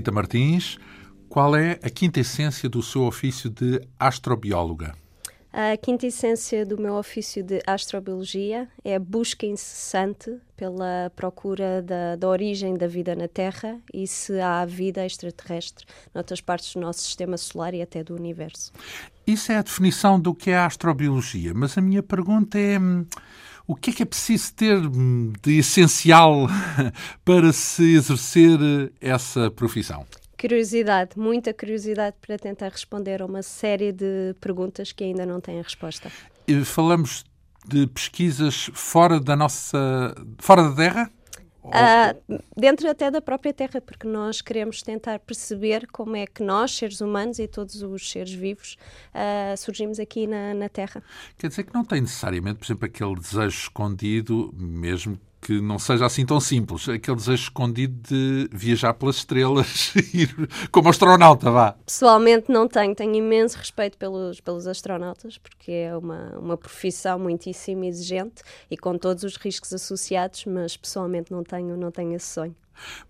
Zita Martins. Qual é a quinta essência do seu ofício de astrobióloga? A quinta essência do meu ofício de astrobiologia é a busca incessante pela procura da, da, origem da vida na Terra e se há vida extraterrestre noutras partes do nosso sistema solar e até do universo. Isso é a definição do que é a astrobiologia, mas a minha pergunta é. O que é que é preciso ter hum, de essencial para se exercer essa profissão? curiosidade, muita curiosidade para tentar responder a uma série de perguntas que ainda não têm resposta. Falamos de pesquisas fora da nossa. fora da Terra? Uh, dentro até da própria Terra, porque nós queremos tentar perceber como é que nós, seres humanos e todos os seres vivos, uh, surgimos aqui na, na Terra. Quer dizer que não tem necessariamente, por exemplo, aquele desejo escondido, mesmo que não seja assim tão simples. Aquele desejo escondido de viajar pelas estrelas, ir como astronauta, vá. Pessoalmente não tenho. Tenho imenso respeito pelos, pelos astronautas, porque é uma, uma profissão muitíssimo exigente e com todos os riscos associados, mas pessoalmente não tenho, não tenho esse sonho.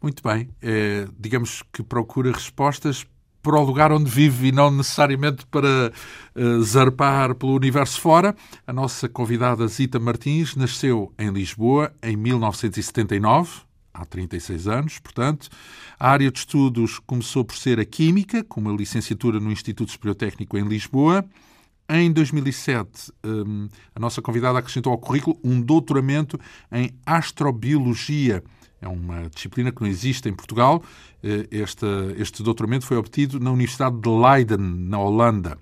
Muito bem. É, digamos que procura respostas para o lugar onde vive e não necessariamente para uh, zarpar pelo universo fora. A nossa convidada Zita Martins nasceu em Lisboa em 1979, há 36 anos, portanto. A área de estudos começou por ser a Química, com uma licenciatura no Instituto Superior Técnico em Lisboa. Em 2007, um, a nossa convidada acrescentou ao currículo um doutoramento em Astrobiologia é uma disciplina que não existe em Portugal. Eh, este, este doutoramento foi obtido na Universidade de Leiden, na Holanda.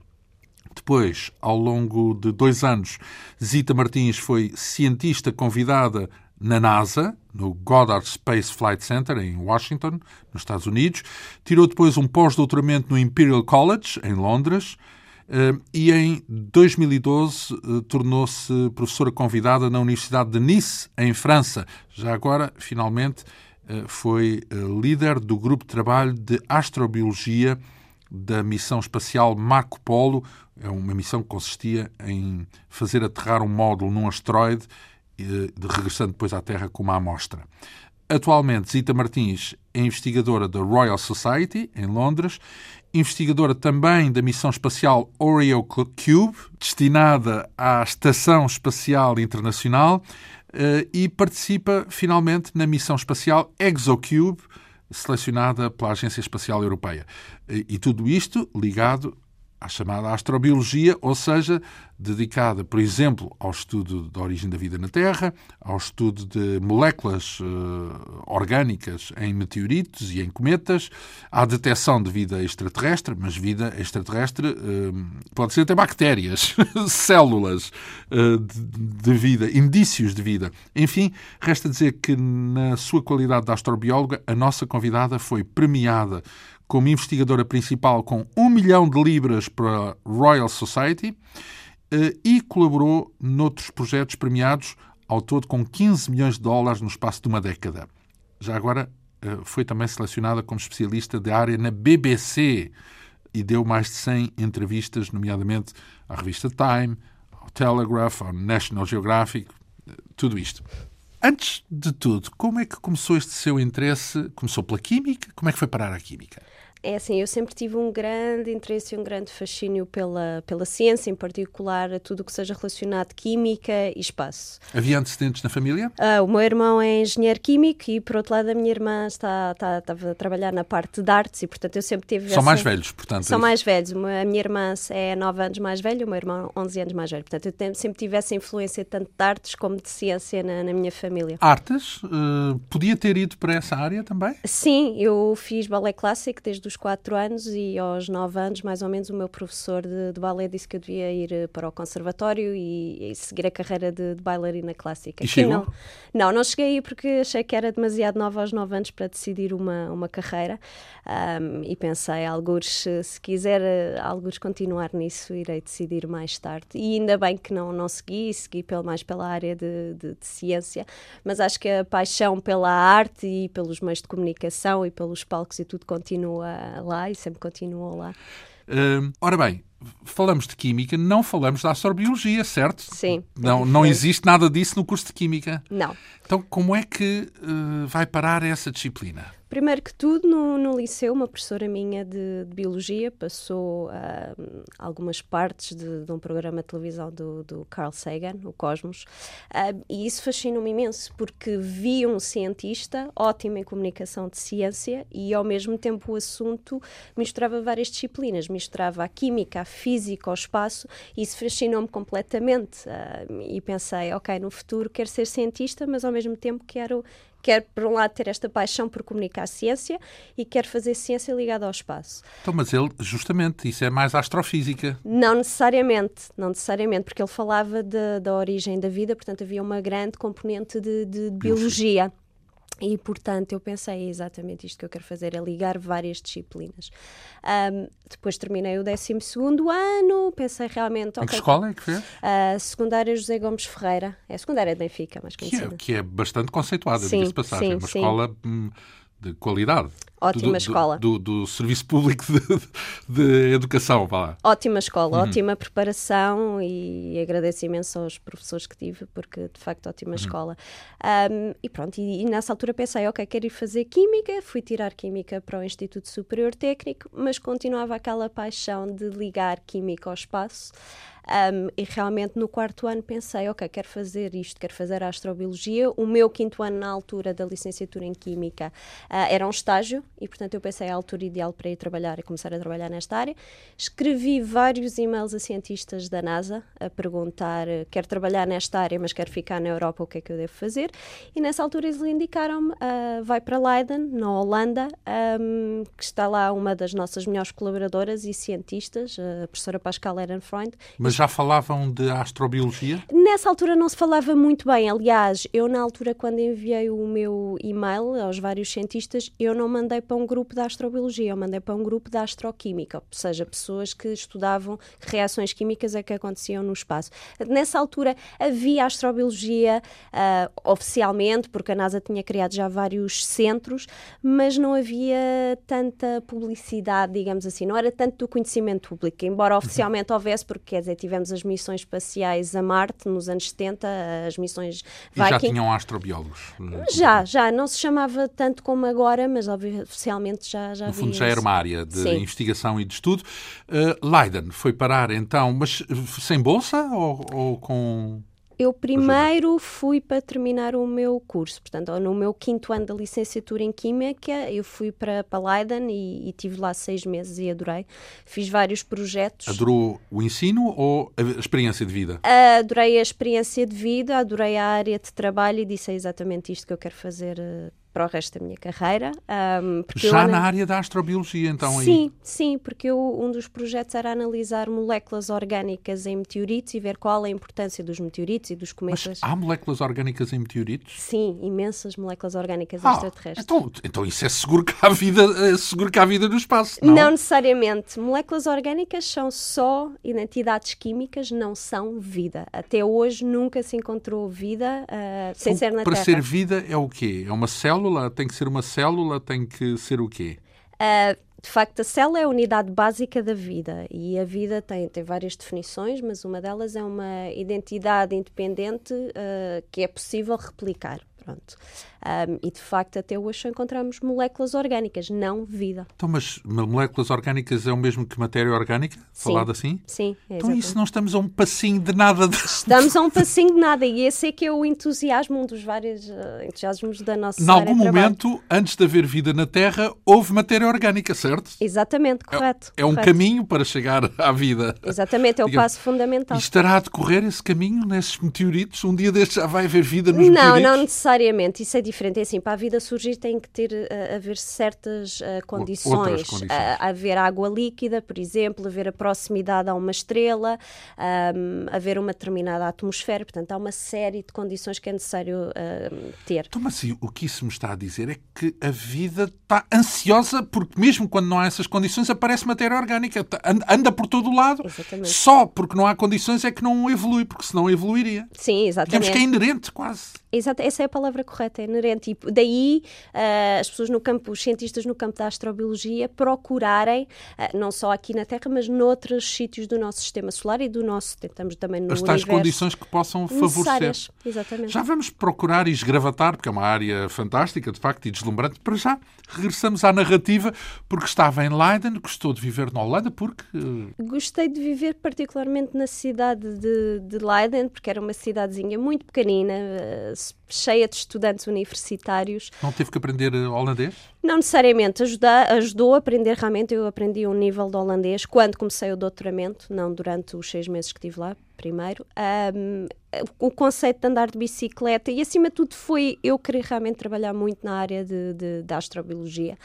Depois, ao longo de dois anos, Zita Martins foi cientista convidada na NASA, no Goddard Space Flight Center, em Washington, nos Estados Unidos. Tirou depois um pós-doutoramento no Imperial College, em Londres. Eh, e em 2012 eh, tornou-se professora convidada na Universidade de Nice, em França. Já agora, finalmente, eh, foi líder do grupo de trabalho de astrobiologia da missão espacial Marco Polo. É uma missão que consistia em fazer aterrar um módulo num asteroide, regressando depois à Terra com uma amostra. Atualmente, Zita Martins é investigadora da Royal Society, em Londres, investigadora também da missão espacial Oreo Cube, destinada à Estação Espacial Internacional, eh, e participa finalmente na missão espacial ExoCube, selecionada pela Agência Espacial Europeia. E tudo isto ligado à chamada astrobiologia, ou seja, dedicada, por exemplo, ao estudo da origem da vida na Terra, ao estudo de moléculas uh, orgânicas em meteoritos e em cometas, à detecção de vida extraterrestre, mas vida extraterrestre uh, pode ser até bactérias, células uh, de, de, vida, indícios de vida. Enfim, resta dizer que, na sua qualidade de astrobióloga, a nossa convidada foi premiada como investigadora principal com um milhão de libras para a Royal Society eh, e colaborou noutros projetos premiados, ao todo com 15 milhões de dólares no espaço de uma década. Já agora eh, foi também selecionada como especialista de área na BBC e deu mais de 100 entrevistas, nomeadamente à revista Time, ao Telegraph, ao National Geographic, eh, tudo isto. Antes de tudo, como é que começou este seu interesse? Começou pela química? Como é que foi parar a química? É assim, eu sempre tive um grande interesse e um grande fascínio pela, pela ciência, em particular a tudo o que seja relacionado química e espaço. Havia antecedentes na família? Uh, o meu irmão é engenheiro químico e, por outro lado, a minha irmã está, está, estava a trabalhar na parte de artes e, portanto, eu sempre tive... São essa... mais velhos, portanto. São é mais velhos. A minha irmã é 9 anos mais velha, o meu irmão 11 anos mais velho. Portanto, eu sempre tive essa influência tanto de artes como de ciência na, na minha família. Artes? Uh, podia ter ido para essa área também? Sim, eu fiz balé clássico desde os 4 anos e aos 9 anos, mais ou menos, o meu professor de, de balé disse que eu devia ir eh, para o conservatório e, e seguir a carreira de, de bailarina clássica. E chegou? Não, não, não cheguei aí porque achei que era demasiado nova aos 9 anos para decidir uma, uma carreira um, e pensei, alguns, se quiser eh, alguns continuar nisso, irei decidir mais tarde. E ainda bem que não, não segui, segui pelo, mais pela área de, de, de ciência, mas acho que a paixão pela arte e pelos meios de comunicação e pelos palcos e tudo continua lá e sempre continuou lá. Uh, ora bem, falamos de química, não falamos de astrobiologia, certo? Sim. Não, não existe nada disso no curso de química. Não. Então, como é que uh, vai parar essa disciplina? Primeiro que tudo, no, no liceu, uma professora minha de, de Biologia passou uh, algumas partes de, de, um programa de televisão do, do Carl Sagan, o Cosmos, uh, e isso fascinou-me imenso, porque vi um cientista ótimo em comunicação de ciência e, ao mesmo tempo, o assunto misturava várias disciplinas, misturava a química, a física, o espaço, isso fascinou-me completamente. Uh, e pensei, ok, no futuro quero ser cientista, mas ao mesmo tempo quero quer, por um lado, ter esta paixão por comunicar ciência e quer fazer ciência ligada ao espaço. Então, mas ele, justamente, isso é mais astrofísica. Não necessariamente, não necessariamente, porque ele falava de, da origem da vida, portanto havia uma grande componente de, de biologia. E, portanto, eu pensei é exatamente isto que eu quero fazer, é ligar várias disciplinas. Um, depois terminei o 12 ano, pensei realmente... Em que escola é que fez? Uh, secundária José Gomes Ferreira. É a secundária de Benfica, mais conhecida. Que é, que é bastante conceituada, diga-se passagem. Sim, uma sim. escola hum, de qualidade. Ótima do, escola. Do, do, do, Serviço Público de, de Educação, vá. Ótima escola, uhum. ótima preparação e agradeço imenso aos professores que tive, porque de facto ótima uhum. escola. Um, e pronto, e, e, nessa altura pensei, ok, quero ir fazer Química, fui tirar Química para o Instituto Superior Técnico, mas continuava aquela paixão de ligar Química ao espaço. Um, e realmente no quarto ano pensei, ok, quero fazer isto, quero fazer astrobiologia. O meu quinto ano, na altura da licenciatura em Química, uh, era um estágio e, portanto, eu pensei a altura ideal para ir trabalhar e começar a trabalhar nesta área. Escrevi vários e-mails a cientistas da NASA a perguntar: quero trabalhar nesta área, mas quero ficar na Europa, o que é que eu devo fazer? E nessa altura eles indicaram-me: uh, vai para Leiden, na Holanda, um, que está lá uma das nossas melhores colaboradoras e cientistas, a professora Pascal Ehrenfreund. Mas já falavam de astrobiologia? Nessa altura não se falava muito bem. Aliás, eu na altura, quando enviei o meu e-mail aos vários cientistas, eu não mandei para um grupo de astrobiologia, eu mandei para um grupo de astroquímica, ou seja, pessoas que estudavam que reações químicas é que aconteciam no espaço. Nessa altura havia astrobiologia uh, oficialmente, porque a NASA tinha criado já vários centros, mas não havia tanta publicidade, digamos assim, não era tanto do conhecimento público, embora oficialmente houvesse, porque quer dizer, tivemos as missões espaciais a Marte nos anos 70, as missões Viking. E já tinham astrobiólogos? Já, já. Não se chamava tanto como agora, mas oficialmente já, já No fundo já era uma área de Sim. investigação e de estudo. Uh, Leiden foi parar então, mas sem bolsa ou, ou com... Eu primeiro fui para terminar o meu curso, portanto, no meu quinto ano da licenciatura em Química, eu fui para, para Leiden e, e tive lá seis meses e adorei. Fiz vários projetos. Adorou o ensino ou a experiência de vida? Adorei a experiência de vida, adorei a área de trabalho e disse é exatamente isto que eu quero fazer eh, para o resto da minha carreira. Um, Já eu, na área da astrobiologia, então? Sim, aí. sim, porque eu, um dos projetos era analisar moléculas orgânicas em meteoritos e ver qual a importância dos meteoritos e dos cometas. Mas há moléculas orgânicas em meteoritos? Sim, imensas moléculas orgânicas ah, extraterrestres. Então, então isso é seguro que há vida, é seguro que há vida no espaço, não? Não necessariamente. Moléculas orgânicas são só identidades químicas, não são vida. Até hoje nunca se encontrou vida uh, sem então, ser na para Terra. Para ser vida é o quê? É uma célula? Célula? Tem que ser uma célula? Tem que ser o quê? Uh, de facto, a célula é a unidade básica da vida e a vida tem, tem várias definições, mas uma delas é uma identidade independente uh, que é possível replicar. Pronto. Um, e de facto, até hoje só encontramos moléculas orgânicas, não vida. Então, mas moléculas orgânicas é o mesmo que matéria orgânica? Sim, falado assim? Sim. É então, isso não estamos a um passinho de nada. De... Estamos a um passinho de nada, e esse é que é o entusiasmo, um dos vários uh, entusiasmos da nossa Em algum momento, antes de haver vida na Terra, houve matéria orgânica, certo? Exatamente, correto. É, é um correto. caminho para chegar à vida. Exatamente, é o passo fundamental. E estará a decorrer esse caminho nesses meteoritos? Um dia destes já vai haver vida nos não, meteoritos? Não, não necessariamente. Isso é diferente. É assim, para a vida surgir tem que ter, uh, haver certas uh, condições. condições. Uh, haver água líquida, por exemplo, haver a proximidade a uma estrela, um, haver uma determinada atmosfera. Portanto, há uma série de condições que é necessário ter. Então, mas assim, o que isso me está a dizer é que a vida está ansiosa porque mesmo quando não há essas condições aparece matéria orgânica. Tá, anda por todo o lado. Exatamente. Só porque não há condições é que não evolui, porque senão evoluiria. Sim, exatamente. Digamos que é inerente quase. Exato, essa é a palavra correta, é inerente. E daí uh, as pessoas no campo, os cientistas no campo da astrobiologia procurarem, uh, não só aqui na Terra, mas noutros sítios do nosso sistema solar e do nosso, tentamos também no As tais universo. condições que possam favorecer. Exatamente. Já vamos procurar e esgravatar, porque é uma área fantástica, de facto, e deslumbrante. Para já, regressamos à narrativa, porque estava em Leiden, gostou de viver na Holanda, porque... Gostei de viver particularmente na cidade de, de Leiden, porque era uma cidadezinha muito pequenina, uh, cheia de estudantes universitários. Não teve que aprender eh, holandês? Não necessariamente, ajuda, ajudou a aprender realmente. Eu aprendi um nível de holandês quando comecei o doutoramento, não durante os seis meses que estive lá, primeiro. Um, o conceito de andar de bicicleta e, acima de tudo, foi eu querer realmente trabalhar muito na área de, de, de astrobiologia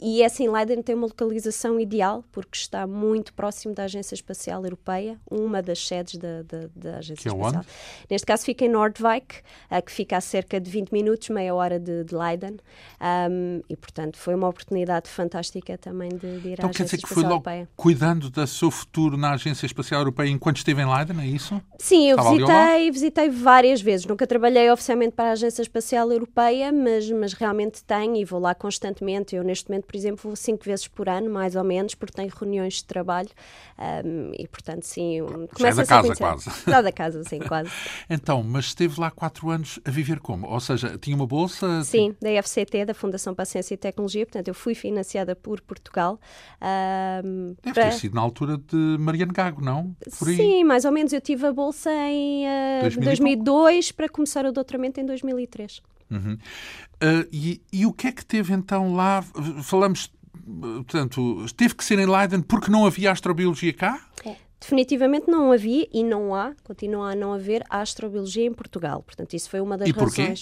e essa em Leiden tem uma localização ideal, porque está muito próximo da Agência Espacial Europeia, uma das sedes da, da, da Agência que é Espacial. Onde? Neste caso fica em Nordwijk, uh, que fica a cerca de 20 minutos, meia hora de, de Leiden. Um, e, portanto, foi uma oportunidade fantástica também de, de ir então, à quer Agência dizer que Espacial foi logo Europeia. cuidando do seu futuro na Agência Espacial Europeia enquanto esteve em Leiden, é isso? Sim, eu Estava visitei, visitei várias vezes. Nunca trabalhei oficialmente para a Agência Espacial Europeia, mas, mas realmente tenho e vou lá constantemente. Eu, neste momento, por exemplo, vou cinco vezes por ano, mais ou menos, porque tenho reuniões de trabalho um, e, portanto, sim, Já é da casa, quase. Já da casa, sim, quase. Então, mas esteve lá quatro anos a viver como? Ou seja, tinha uma bolsa? Sim, da FCT, da Fundação para a Ciência e Tecnologia, portanto, eu fui financiada por Portugal. Um, Deve para... ter sido na altura de Mariano Gago, não? Sim, mais ou menos. Eu tive a bolsa em uh, 2000 e 2002 para começar o doutoramento em 2003. Uhum. Uh, e, e o que é que teve então lá? Falamos, portanto, teve que ser em Leiden porque não havia astrobiologia cá? Definitivamente não havia e não há, continua a não haver astrobiologia em Portugal. Portanto, isso foi uma das E porquê?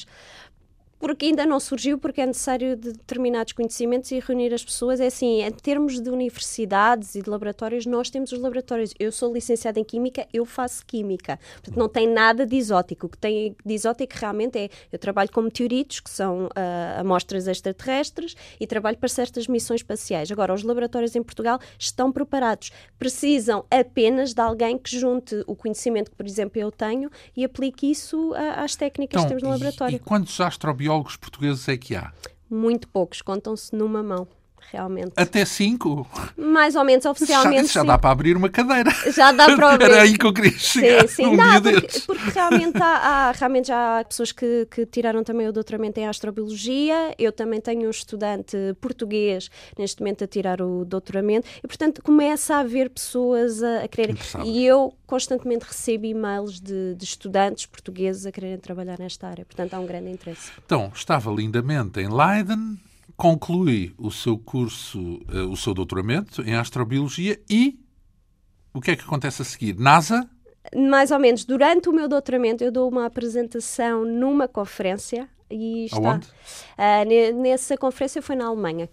Porque ainda não surgiu, porque é necessário de determinados conhecimentos e reunir as pessoas. É assim, em termos de universidades e de laboratórios, nós temos os laboratórios. Eu sou licenciada em Química, eu faço Química. Portanto, não tem nada de exótico. O que tem de exótico realmente é, eu trabalho com meteoritos, que são uh, amostras extraterrestres, e trabalho para certas missões espaciais. Agora, os laboratórios em Portugal estão preparados. Precisam apenas de alguém que junte o conhecimento que, por exemplo, eu tenho e aplique isso uh, às técnicas que temos no Então, e- laboratório. E, quantos astrobiólogos portugueses é que há? Muito poucos, contam-se numa mão, realmente. Até cinco? Mais ou menos já, oficialmente. já sim. dá para abrir uma cadeira. Já dá para abrir. Era aí que eu queria chegar Sim, sim, um dá, porque, porque realmente, há, há- realmente já há pessoas que, que tiraram também o doutoramento em astrobiologia. Eu também tenho um estudante português neste momento a tirar o doutoramento e, portanto, começa a haver pessoas a, a quererem. E eu constantemente recebo e-mails de, de estudantes portugueses a quererem trabalhar nesta área. Portanto, há um grande interesse. Então, estava lindamente em Leiden, conclui o seu curso, eh, o seu doutoramento em astrobiologia e o que é que acontece a seguir? NASA? mais ou menos durante o meu doutoramento eu dou uma apresentação numa conferência e está Aonde? Ne- nessa conferência foi na Alemanha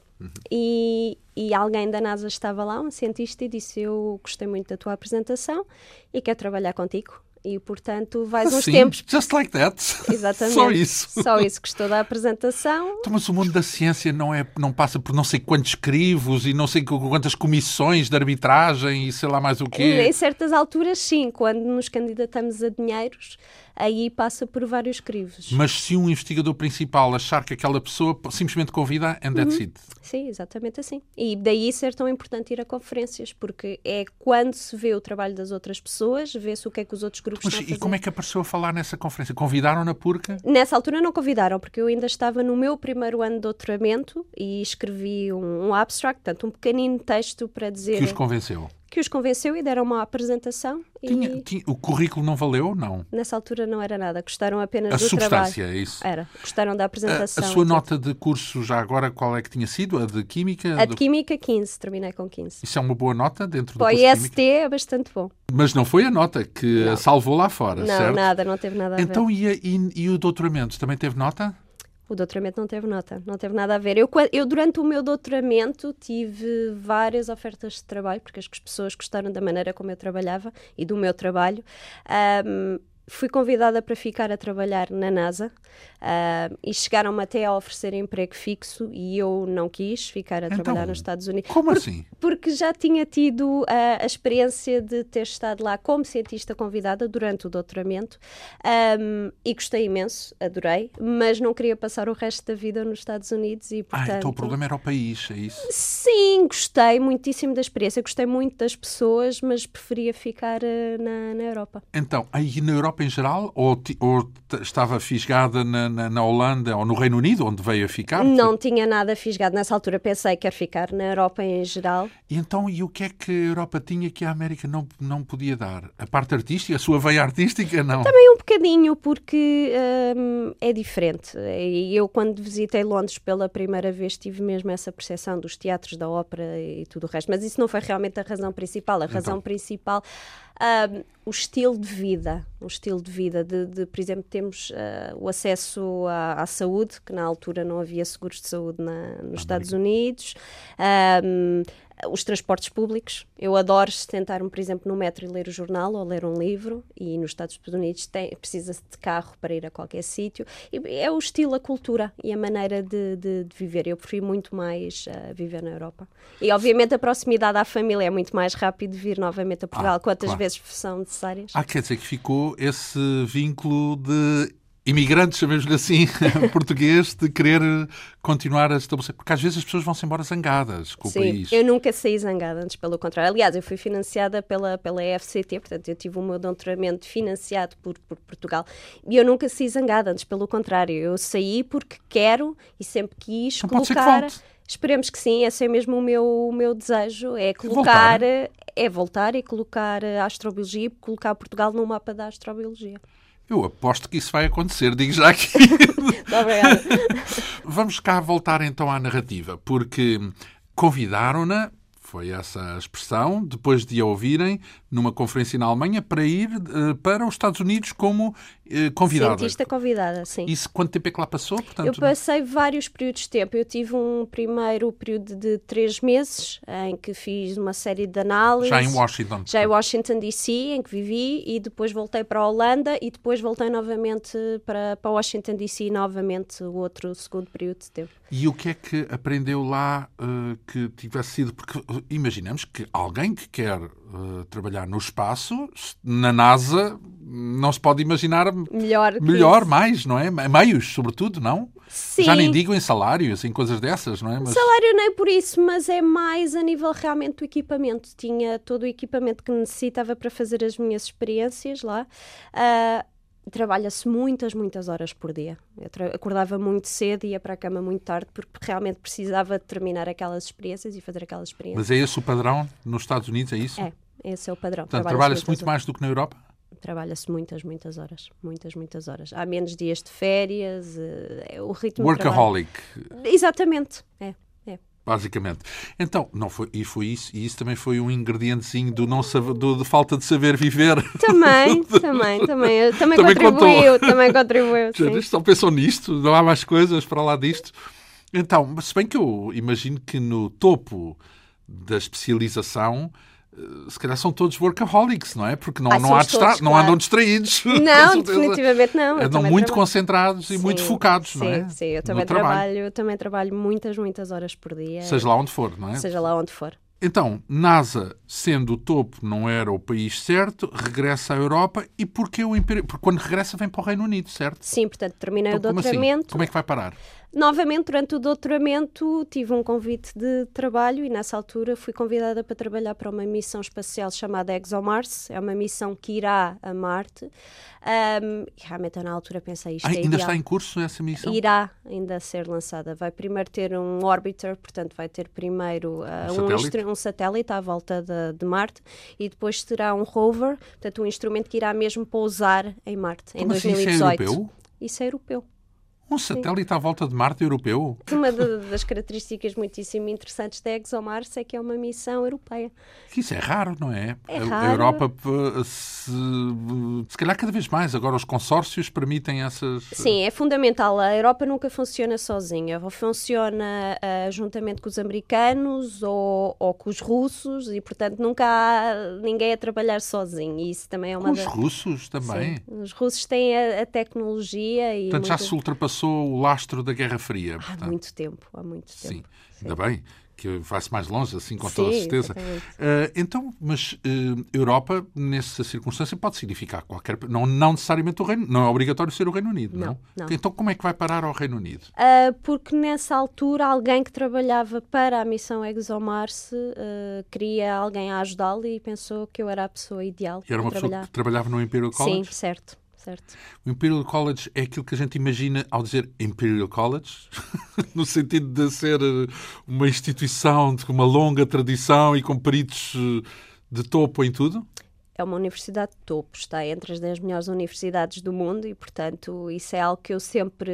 e, e alguém da NASA estava lá um cientista e disse eu gostei muito da tua apresentação e quero trabalhar contigo e portanto vais uns Assim, tempos just like that. exatamente Só isso. só isso gostou da apresentação Então, mas o mundo da ciência não, é, não passa por não sei quantos crivos e não sei quantas comissões de arbitragem e sei lá mais o quê. em certas alturas sim quando nos candidatamos a dinheiros aí passa por vários crivos Mas se um investigador principal achar que aquela pessoa simplesmente convida, and that's Uhum. it. Sim, exatamente assim. E daí ser tão importante ir a conferências, porque é quando se vê o trabalho das outras pessoas, vê-se o que é que os outros grupos Mas estão a e fazer. como é que apareceu a falar nessa conferência? Convidaram-na porque? Nessa altura não convidaram, porque eu ainda estava no meu primeiro ano de doutoramento e escrevi um, um abstract, portanto, um pequenino texto para dizer Que os convenceu. Que os convenceu e deram uma apresentação. Tinha- e tinha- o currículo não valeu? Não. nessa altura não era nada, gostaram apenas A do substância, trabalho. é isso. Era, gostaram da A, a apresentação. sua nota de curso já agora, qual é que tinha sido? A de Química? A Do- de Química, 15, terminei com 15. Isso é uma boa nota dentro do Para curso IST é bastante bom. Mas não foi a nota que Não. a salvou lá fora, Não, certo? nada, não teve nada a ver. Então, e, a- e- e o doutoramento também teve nota? O doutoramento não teve nota, não teve nada a ver. Eu, eu, durante o meu doutoramento, tive várias ofertas de trabalho, porque as pessoas gostaram da maneira como eu trabalhava e do meu trabalho. Ahm, fui convidada para ficar a trabalhar na NASA uh, e chegaram-me até a oferecer emprego fixo e eu não quis ficar a Então, trabalhar nos Estados Unidos. Como Por- assim? Porque já tinha tido uh, a experiência de ter estado lá como cientista convidada durante o doutoramento um, e gostei imenso, adorei, mas não queria passar o resto da vida nos Estados Unidos e, portanto... Ah, então o problema era o país, é isso? Sim, gostei muitíssimo da experiência, gostei muito das pessoas, mas preferia ficar uh, na, na Europa. Então, aí na Europa em geral, ou, ou estava fisgada na, na, na Holanda ou no Reino Unido, onde veio a ficar? Não tinha nada fisgado nessa altura, pensei que quero ficar na Europa em geral. E então, e o que é que a Europa tinha que a América não, não podia dar? A parte artística, a sua veia artística, não? Também um bocadinho, porque hum, é diferente. Eu, quando visitei Londres pela primeira vez, tive mesmo essa percepção dos teatros, da ópera e tudo o resto. Mas isso não foi realmente a razão principal. A razão Então. principal, o estilo de vida. O estilo de vida. De, de, por exemplo, temos ah, o acesso à, à saúde, que na altura não havia seguros de saúde na- nos Estados Unidos. Os transportes públicos. Eu adoro sentar-me, por exemplo, no metro e ler o jornal ou ler um livro. E nos Estados Unidos precisa-se de carro para ir a qualquer sítio. É o estilo, a cultura e a maneira de, de- de viver. Eu prefiro muito mais ah, viver na Europa. E, obviamente, a proximidade à família é muito mais rápido vir novamente a Portugal, Ah, quantas claro. vezes são necessárias. Ah, quer dizer que ficou esse vínculo de imigrantes, chamemos-lhe assim, português, de querer continuar a estabelecer. Porque às vezes as pessoas vão-se embora zangadas com o Sim, país. eu nunca saí zangada, antes pelo contrário. Aliás, eu fui financiada pela, pela EFCT, portanto, eu tive o meu doutoramento financiado por, por Portugal e eu nunca saí zangada, antes pelo contrário. Eu saí porque quero e sempre quis que colocar. Esperemos que sim, esse é mesmo o meu, o meu desejo: é colocar, Voltar. é voltar e colocar a astrobiologia, colocar Portugal no mapa da astrobiologia. Eu aposto que isso vai acontecer, digo já aqui. Obrigada. Vamos cá voltar então à narrativa, porque convidaram-na, foi essa a expressão, depois de a ouvirem numa conferência na Alemanha para ir eh, para os Estados Unidos como eh, convidada. Cientista convidada, sim. Isso quanto tempo é que lá passou? Portanto, Eu passei vários períodos de tempo. Eu tive um primeiro período de três meses em que fiz uma série de análises. já em Washington. Já em Washington DC, em que vivi, e depois voltei para a Holanda e depois voltei novamente para, para Washington DC, novamente o outro segundo período de tempo. E o que é que aprendeu lá eh, que tivesse sido? Porque imaginamos que alguém que quer eh, trabalhar no espaço, na NASA, não se pode imaginar Melhor. melhor, mais, não é? Meios, sobretudo, não? Sim. Já nem digo em salários, em coisas dessas, não é? Mas Salário nem por isso, mas é mais a nível realmente do equipamento. Tinha todo o equipamento que necessitava para fazer as minhas experiências lá. Ah, Trabalha-se muitas, muitas horas por dia. Eu acordava muito cedo e ia para a cama muito tarde porque realmente precisava terminar aquelas experiências e fazer aquelas experiências. mas é esse o padrão nos Estados Unidos, é isso? É, esse é o padrão. Portanto, Trabalha-se muito mais do que na Europa? Trabalha-se muitas, muitas horas. Muitas, muitas horas. Há menos dias de férias, eh, é o ritmo. Workaholic, Exatamente. É, é. basicamente. Então, não foi, e foi isso, e isso também foi um ingredientezinho do não saber, do, de falta de saber viver. Também, também, também. Também, Também contribuiu, também contribuiu, Já sim. Só pensam nisto, não há mais coisas para lá disto. Então, se bem que eu imagino que no topo da especialização, se calhar são todos workaholics, não é? Porque não, Ah, não, há somos distra... todos, não claro. andam distraídos. Não, definitivamente não. eu Andam muito trabalho. concentrados e muito Sim, focados, sim, não é? Sim, eu No também trabalho. trabalho, eu também trabalho muitas, muitas horas por dia. Seja lá onde for, não é? seja lá onde for. Então, NASA, sendo o topo, não era o país certo, regressa à Europa e porquê o Império? Porque quando regressa vem para o Reino Unido, certo? Sim, portanto, terminei Então, o como assim? doutoramento. Como é que vai parar? Novamente, durante o doutoramento, tive um convite de trabalho e nessa altura fui convidada para trabalhar para uma missão espacial chamada ExoMars. É uma missão que irá a Marte. E realmente, eu na altura pensei isto Ai, é ainda ideal. está em curso essa missão? Irá ainda ser lançada. Vai primeiro ter um orbiter, portanto, vai ter primeiro ah, Um um, satélite? instru- um satélite à volta de, de Marte e depois terá um rover, portanto, um instrumento que irá mesmo pousar em Marte em Como assim? Isso é 2018. europeu? Isso é europeu. Um satélite Sim. à volta de Marte europeu? Uma das características muitíssimo interessantes da ExoMars é que é uma missão europeia. Isso é raro, não é? é a, raro. a Europa, se, se calhar cada vez mais, agora os consórcios permitem essas... Sim, é fundamental. A Europa nunca funciona sozinha. Funciona uh, juntamente com os americanos ou, ou, com os russos e, portanto, nunca há ninguém a trabalhar sozinho. E isso também é uma com os russos também? Sim. Os russos têm a, a tecnologia e... Portanto, já se ultrapassou o lastro da Guerra Fria. Há portanto. muito tempo, há muito tempo. Sim, Sim. ainda bem que vai-se mais longe, assim, com Sim, toda a certeza. Uh, então, mas uh, Europa, nessa circunstância, pode significar qualquer. Não, não necessariamente o Reino Não é obrigatório ser o Reino Unido, não, não? não. Então, como é que vai parar ao Reino Unido? Uh, porque nessa altura, alguém que trabalhava para a missão ExoMars queria alguém a ajudá-lo e pensou que eu era a pessoa ideal. E era uma pessoa trabalhar. que trabalhava no Imperial College? Sim, certo. Certo. O Imperial College é aquilo que a gente imagina ao dizer Imperial College, no sentido de ser eh, uma instituição com uma longa tradição e com peritos eh, de topo em tudo? É uma universidade de topo, está entre as 10 melhores universidades do mundo e, portanto, isso é algo que eu sempre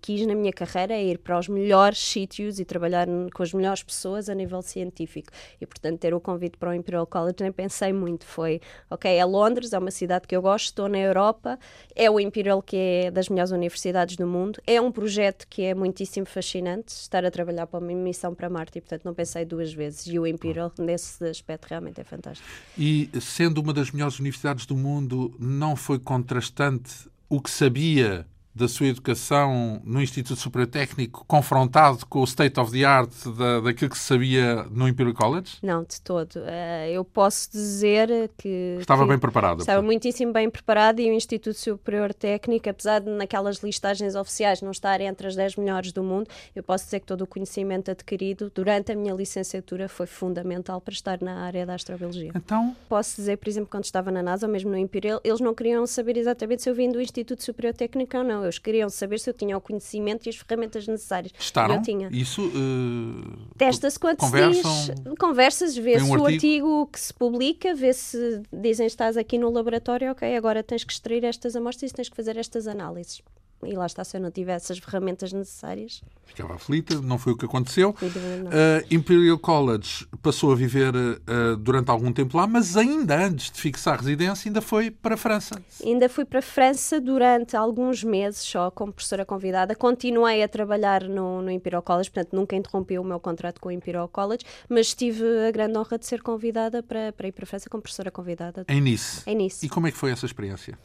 quis na minha carreira, é ir para os melhores sítios e trabalhar com as melhores pessoas a nível científico. E, portanto, ter o convite para o Imperial College nem pensei muito, foi, ok, é Londres, é uma cidade que eu gosto, estou na Europa, é o Imperial que é das melhores universidades do mundo, é um projeto que é muitíssimo fascinante, estar a trabalhar para uma missão para Marte e, portanto, não pensei duas vezes. E o Imperial, nesse aspecto, realmente é fantástico. E, sendo uma das melhores universidades do mundo, não foi contrastante o que sabia da sua educação no Instituto Superior Técnico confrontado com o state of the art da, daquilo que se sabia no Imperial College? Não, de todo. Uh, eu posso dizer que... Estava que bem preparado. Estava muitíssimo bem preparado e o Instituto Superior Técnico, apesar de naquelas listagens oficiais não estar entre as 10 melhores do mundo, eu posso dizer que todo o conhecimento adquirido durante a minha licenciatura foi fundamental para estar na área da astrobiologia. Então? Posso dizer, por exemplo, quando estava na NASA ou mesmo no Imperial, eles não queriam saber exatamente se eu vim do Instituto Superior Técnico ou não eles queriam saber se eu tinha o conhecimento e as ferramentas necessárias. Estaram? Eu tinha. Isso. Uh, Testa-se quando conversam, se diz. Conversas, vê-se um o artigo? artigo que se publica, vê se dizem estás aqui no laboratório, ok, agora tens que extrair estas amostras e tens que fazer estas análises e lá está, se eu não tivesse as ferramentas necessárias. Ficava aflita, não foi o que aconteceu. Uh, Imperial College passou a viver uh, durante algum tempo lá, mas ainda antes de fixar residência, ainda foi para a França. Ainda fui para a França durante alguns meses, só como professora convidada. Continuei a trabalhar no, no Imperial College, portanto nunca interrompi o meu contrato com o Imperial College, mas tive a grande honra de ser convidada para, para ir para a França como professora convidada. Em Nice? Em Nice. E como é que foi essa experiência?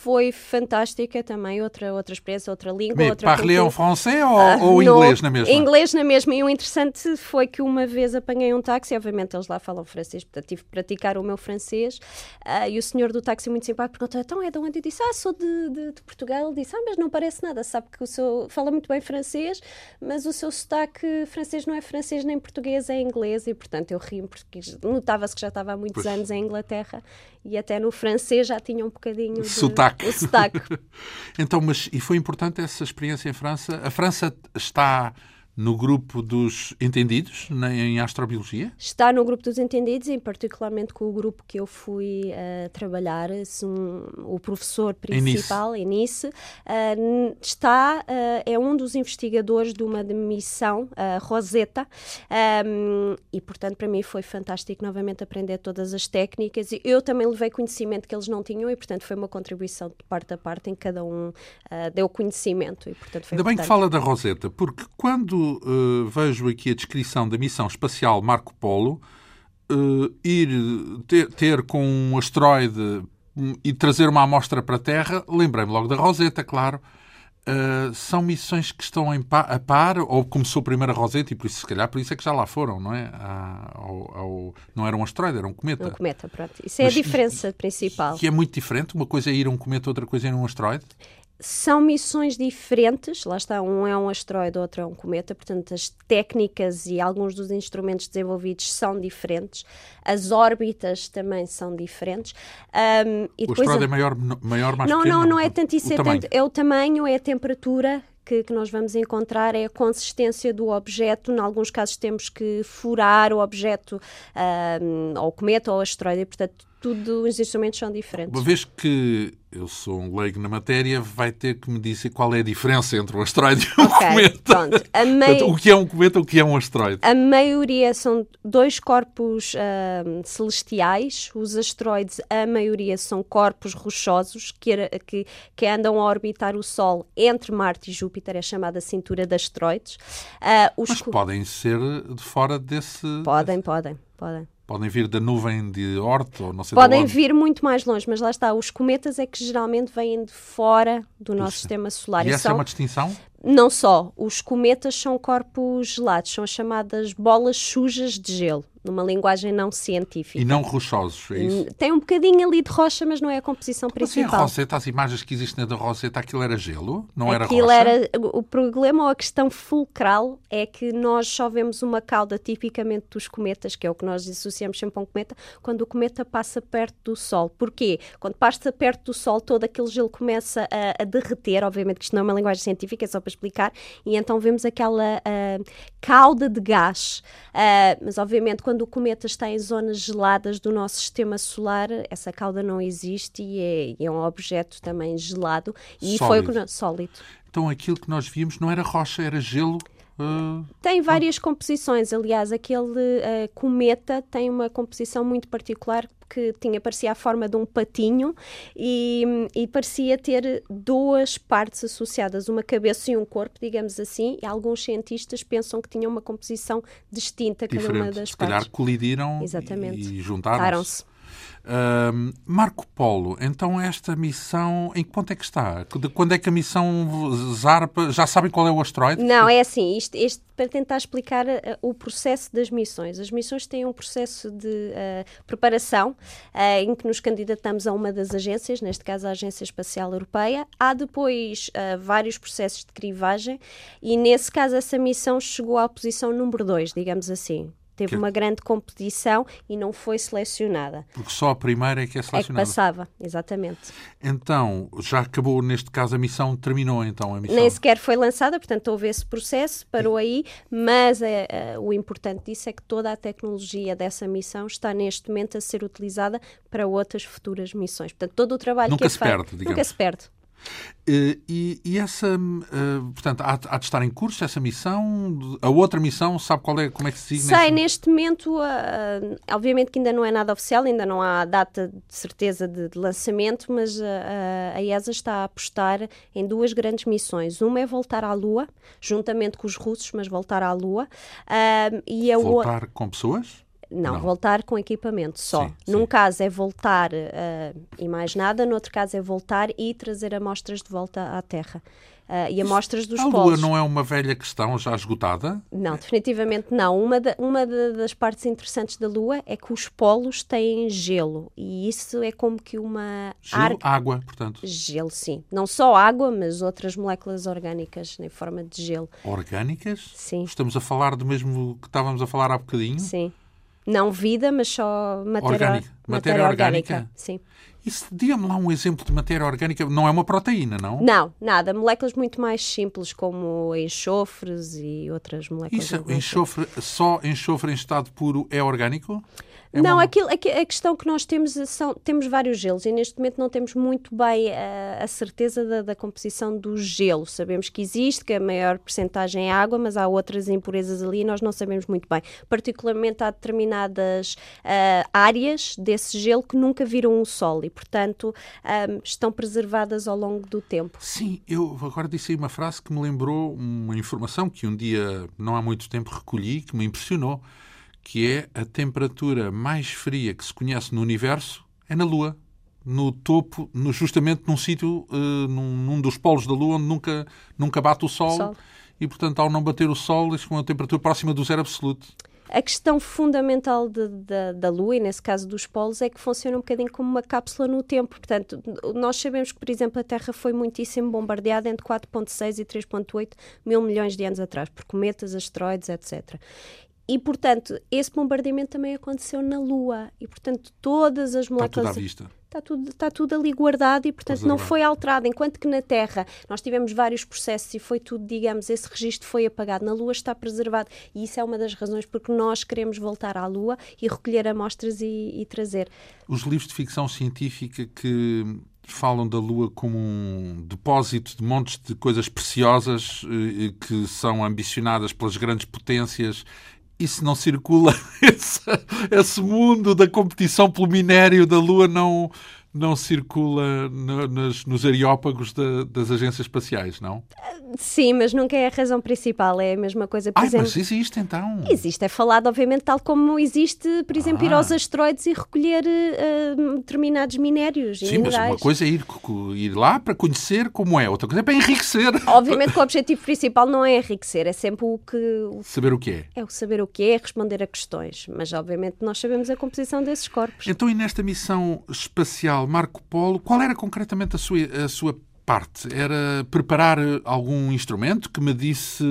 Foi fantástica também, outra, outra experiência, outra língua, Mais outra parler en français ou, ah, ou inglês na mesma? Inglês na mesma. E o interessante foi que uma vez apanhei um táxi, obviamente eles lá falam francês, portanto tive que praticar o meu francês, uh, e o senhor do táxi muito simpático perguntou, então é de onde? Eu disse, ah, sou de, de, de Portugal. Ele disse, ah, mas não parece nada, sabe que o seu, fala muito bem francês, mas o seu sotaque francês não é francês nem português, é inglês, e portanto eu ri porque notava-se que já estava há muitos pois. anos em Inglaterra, e até no francês já tinha um bocadinho de... Sotaque. O sotaque. então, mas e foi importante essa experiência em França? A França está no grupo dos entendidos em astrobiologia? Está no grupo dos entendidos, e particularmente com o grupo que eu fui uh, trabalhar, um, o professor principal, em Nice, uh, está, uh, é um dos investigadores de uma missão, Rosetta, um, e portanto para mim foi fantástico novamente aprender todas as técnicas. e Eu também levei conhecimento que eles não tinham e portanto foi uma contribuição de parte a parte em que cada um deu conhecimento. E, portanto, foi Ainda bem que fala da Rosetta, porque quando uh, vejo aqui a descrição da missão espacial Marco Polo, uh, ir ter, ter, com um asteroide hum, e trazer uma amostra para a Terra, lembrei-me logo da Rosetta, claro. Uh, são missões que estão pa a par, ou começou primeiro a Rosetta, e por isso, se calhar, por isso é que já lá foram, não é? ao, ao, não era um asteroide, era um cometa. Um cometa, pronto. Isso é Mas, a diferença principal. Que é muito diferente. Uma coisa é ir a um cometa, outra coisa é ir a um asteroide? São missões diferentes, lá está, um é um asteroide, outro é um cometa, portanto as técnicas e alguns dos instrumentos desenvolvidos são diferentes, as órbitas também são diferentes. Um, e o asteroide a... é maior, maior mais não, pequeno? Não, não é tanto isso, é, tanto, é o tamanho, é a temperatura que, que, nós vamos encontrar é a consistência do objeto. Em alguns casos temos que furar o objeto, um, ou o cometa ou o asteroide, portanto tudo, os instrumentos são diferentes. Uma vez que eu sou um leigo na matéria, vai ter que me dizer qual é a diferença entre um asteroide e um okay, cometa. Pronto, mei... o que é um cometa e o que é um asteroide? A maioria são dois corpos uh, celestiais. Os asteroides, a maioria, são corpos rochosos que, que, que, andam a orbitar o Sol entre Marte e Júpiter. É chamada cintura de asteroides. Uh, os... Mas podem ser de fora desse... Podem, podem, podem. Podem vir da nuvem de Oort ou não sei Podem vir muito mais longe, mas lá está. Os cometas é que geralmente vêm de fora do nosso sistema solar. E, e essa são... é uma distinção? Não só. Os cometas são corpos gelados, são as chamadas bolas sujas de gelo numa linguagem não científica. E não rochosos, é isso? Tem um bocadinho ali de rocha, mas não é a composição principal. Mas assim, a Rosetta, as imagens que existem da Rosetta, aquilo era gelo? Não aquilo era rocha? Era, o problema ou a questão fulcral é que nós só vemos uma cauda tipicamente dos cometas, que é o que nós associamos sempre a um cometa, quando o cometa passa perto do Sol. Porquê? Quando passa perto do Sol, todo aquele gelo começa a, a derreter, obviamente que isto não é uma linguagem científica, é só para explicar, e então vemos aquela uh, cauda de gás. Uh, mas obviamente quando o cometa está em zonas geladas do nosso sistema solar, essa cauda não existe e é, é um objeto também gelado e sólido. foi o que sólido. Então aquilo que nós vimos não era rocha, era gelo. Uh... Tem várias composições, aliás, aquele uh, cometa tem uma composição muito particular que tinha, parecia a forma de um patinho e, e, parecia ter duas partes associadas, uma cabeça e um corpo, digamos assim, e alguns cientistas pensam que tinha uma composição distinta cada uma das Se partes. Se calhar colidiram Exatamente. e juntaram-se. Marco Polo, então esta missão, em que ponto é que está? De quando é que a missão zarpa? Já sabem qual é o asteroide? Não, é assim, isto, isto para tentar explicar uh, o processo das missões. As missões têm um processo de uh, preparação em que nos candidatamos a uma das agências, neste caso a Agência Espacial Europeia. Há depois vários processos de crivagem e, nesse caso, essa missão chegou à posição número 2, digamos assim teve que... uma grande competição e não foi selecionada. Porque só a primeira é que é selecionada. É que passava, exatamente. Então, já acabou, neste caso, a missão, terminou então a missão? Nem sequer foi lançada, portanto houve esse processo, parou aí, mas é, é, o importante disso é que toda a tecnologia dessa missão está neste momento a ser utilizada para outras futuras missões. Portanto, todo o trabalho nunca que é se feito, perde, digamos. nunca se perde. Uh, e, e, essa, uh, portanto, há, há, de estar em curso essa missão? A outra missão, sabe qual é, como é que se diz? Sei, neste momento, uh, obviamente que ainda não é nada oficial, ainda não há data de certeza de, de lançamento, mas a ESA está a apostar em duas grandes missões. Uma é voltar à Lua, juntamente com os russos, mas voltar à Lua. e a voltar o... com pessoas? Não, não, voltar com equipamento só. Sim, Num sim. caso é voltar uh, e mais nada, no outro caso é voltar e trazer amostras de volta à Terra. Uh, e amostras dos a polos. A Lua não é uma velha questão já esgotada? Não, definitivamente não. Uma, da, uma das partes interessantes da Lua é que os polos têm gelo e isso é como que uma... Gelo, ar... água, portanto. Gelo, sim. Não só água, mas outras moléculas orgânicas em forma de gelo. Orgânicas? Sim. Estamos a falar do mesmo que estávamos a falar há bocadinho? Sim. Não vida, mas só matéria orgânica. Matéria, matéria orgânica. orgânica. Sim. Isso, diga-me lá um exemplo de matéria orgânica. Não é uma proteína, não? Não, nada. Moléculas muito mais simples, como enxofres e outras moléculas. Isso, enxofre, só enxofre em estado puro é orgânico? É não, uma... aquilo, a questão que nós temos são, temos vários gelos e neste momento não temos muito bem a, a certeza da, da, composição do gelo. Sabemos que existe, que a maior percentagem é água, mas há outras impurezas ali e nós não sabemos muito bem. Particularmente há determinadas uh, áreas desse gelo que nunca viram o sol e, portanto, um, estão preservadas ao longo do tempo. Sim, eu agora disse aí uma frase que me lembrou uma informação que um dia, não há muito tempo, recolhi, que me impressionou que é a temperatura mais fria que se conhece no universo é na Lua. No topo, no, justamente num sítio, uh, num, num, dos polos da Lua, onde nunca, nunca bate o sol, sol. E, portanto, ao não bater o sol, eles com uma temperatura próxima do zero absoluto. A questão fundamental de, de, da Lua, e nesse caso dos polos, é que funciona um bocadinho como uma cápsula no tempo. Portanto, nós sabemos que, por exemplo, a Terra foi muitíssimo bombardeada entre 4,6 e 3,8 mil milhões de anos atrás, por cometas, asteroides, etc. E, portanto, esse bombardeamento também aconteceu na Lua. E, portanto, todas as moléculas. Está tudo à vista. está tudo, está tudo ali guardado e, portanto, não foi alterado. Enquanto que na Terra nós tivemos vários processos e foi tudo, digamos, esse registro foi apagado, na Lua está preservado. E isso é uma das razões porque nós queremos voltar à Lua e recolher amostras e, e trazer. Os livros de ficção científica que falam da Lua como um depósito de montes de coisas preciosas eh, que são ambicionadas pelas grandes potências isso não circula, esse, esse, mundo da competição pelo minério da Lua não, não circula no, nos, nos areópagos de, das agências espaciais, não? Sim, mas nunca é a razão principal, é a mesma coisa. Por Ai, exemplo, mas existe então? Existe, é falado, obviamente, tal como existe, por exemplo, ah. ir aos asteroides e recolher uh, determinados minérios. Sim, mas uma coisa é ir, ir lá para conhecer como é, outra coisa é para enriquecer. Obviamente que o objetivo principal não é enriquecer, é sempre o que. Saber o que é. É o saber o que é, responder a questões. Mas, obviamente, nós sabemos a composição desses corpos. Então, e nesta missão espacial Marco Polo, qual era concretamente a sua, a sua parte? Era preparar algum instrumento que medisse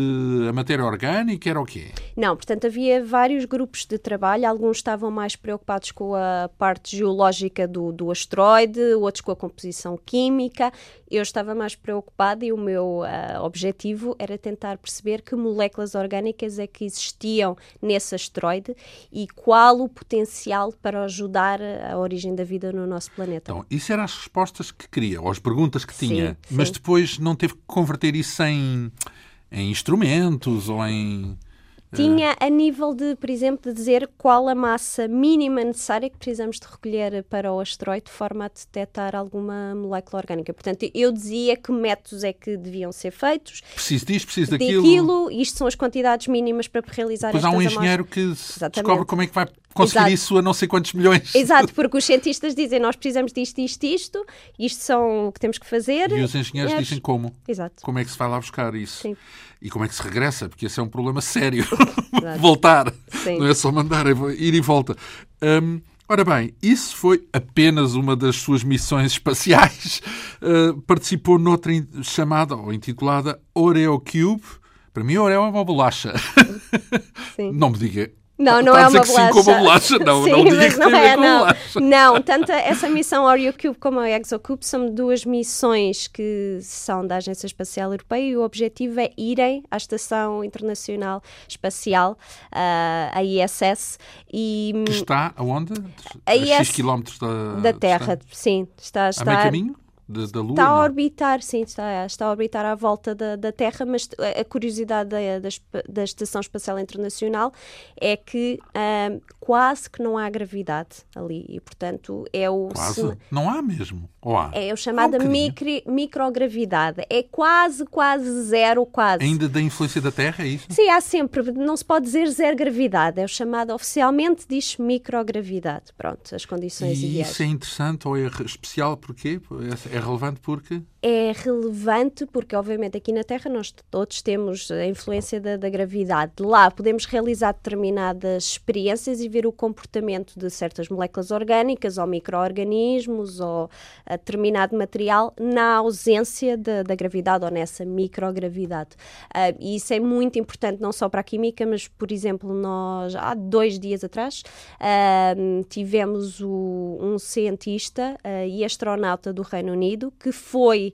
a matéria orgânica? Era o quê? Não, portanto, havia vários grupos de trabalho. Alguns estavam mais preocupados com a parte geológica do, do asteroide, outros com a composição química. Eu estava mais preocupada e o meu uh, objetivo era tentar perceber que moléculas orgânicas é que existiam nesse asteroide e qual o potencial para ajudar a origem da vida no nosso planeta. Então, isso eram as respostas que queria, ou as perguntas que tinha. Mas depois não teve que converter isso em, em instrumentos ou em. Tinha a nível de, por exemplo, de dizer qual a massa mínima necessária que precisamos de recolher para o asteroide de forma a detectar alguma molécula orgânica. Portanto, eu dizia que métodos é que deviam ser feitos. Preciso disto, preciso daquilo. Daquilo, isto são as quantidades mínimas para realizar Pois há um engenheiro que descobre como é que vai conseguir Exato. isso a não sei quantos milhões. Exato, porque os cientistas dizem nós precisamos disto, isto, isto, isto são o que temos que fazer. E os engenheiros e dizem como. Exato. Como é que se vai lá buscar isso? Sim. E como é que se regressa? Porque esse é um problema sério. Voltar. Sim. Não é só mandar, é ir e volta. Um, Ora bem, isso foi apenas uma das suas missões espaciais. Uh, participou noutra chamada ou intitulada Oreo Cube. Para mim, Oreo é uma bolacha. Sim. Não me diga não, não é uma bolacha. Sim, como bolacha. Não, sim, não é, não. Bolacha. Não, tanto essa missão Oreo Cube como a ExoCube são duas missões que são da Agência Espacial Europeia e o objetivo é irem à Estação Internacional Espacial, uh, a ISS. E, que está aonde? A, a IS... X quilómetros da, da Terra, está... sim. Está, está... A meio caminho? Da, da Lua? Está a orbitar, sim, está, está a orbitar à volta da, da Terra, mas a curiosidade da, da, da Estação Espacial Internacional é que um, quase que não há gravidade ali e, portanto, é o... Quase? Se... Não há mesmo? Ou há? É o chamada um micro, microgravidade. É quase, quase zero, quase. Ainda da influência da Terra, é isso? Sim, há sempre. Não se pode dizer zero gravidade. É o chamado, oficialmente diz microgravidade. Pronto, as condições e ideais. isso é interessante ou é especial porquê? É é relevante porque? É relevante porque, obviamente, aqui na Terra nós todos temos a influência da, da gravidade. Lá podemos realizar determinadas experiências e ver o comportamento de certas moléculas orgânicas ou micro-organismos ou determinado material na ausência de, da gravidade ou nessa microgravidade. Uh, e isso é muito importante não só para a química, mas, por exemplo, nós há dois dias atrás uh, tivemos o, um cientista uh, e astronauta do Reino Unido, que foi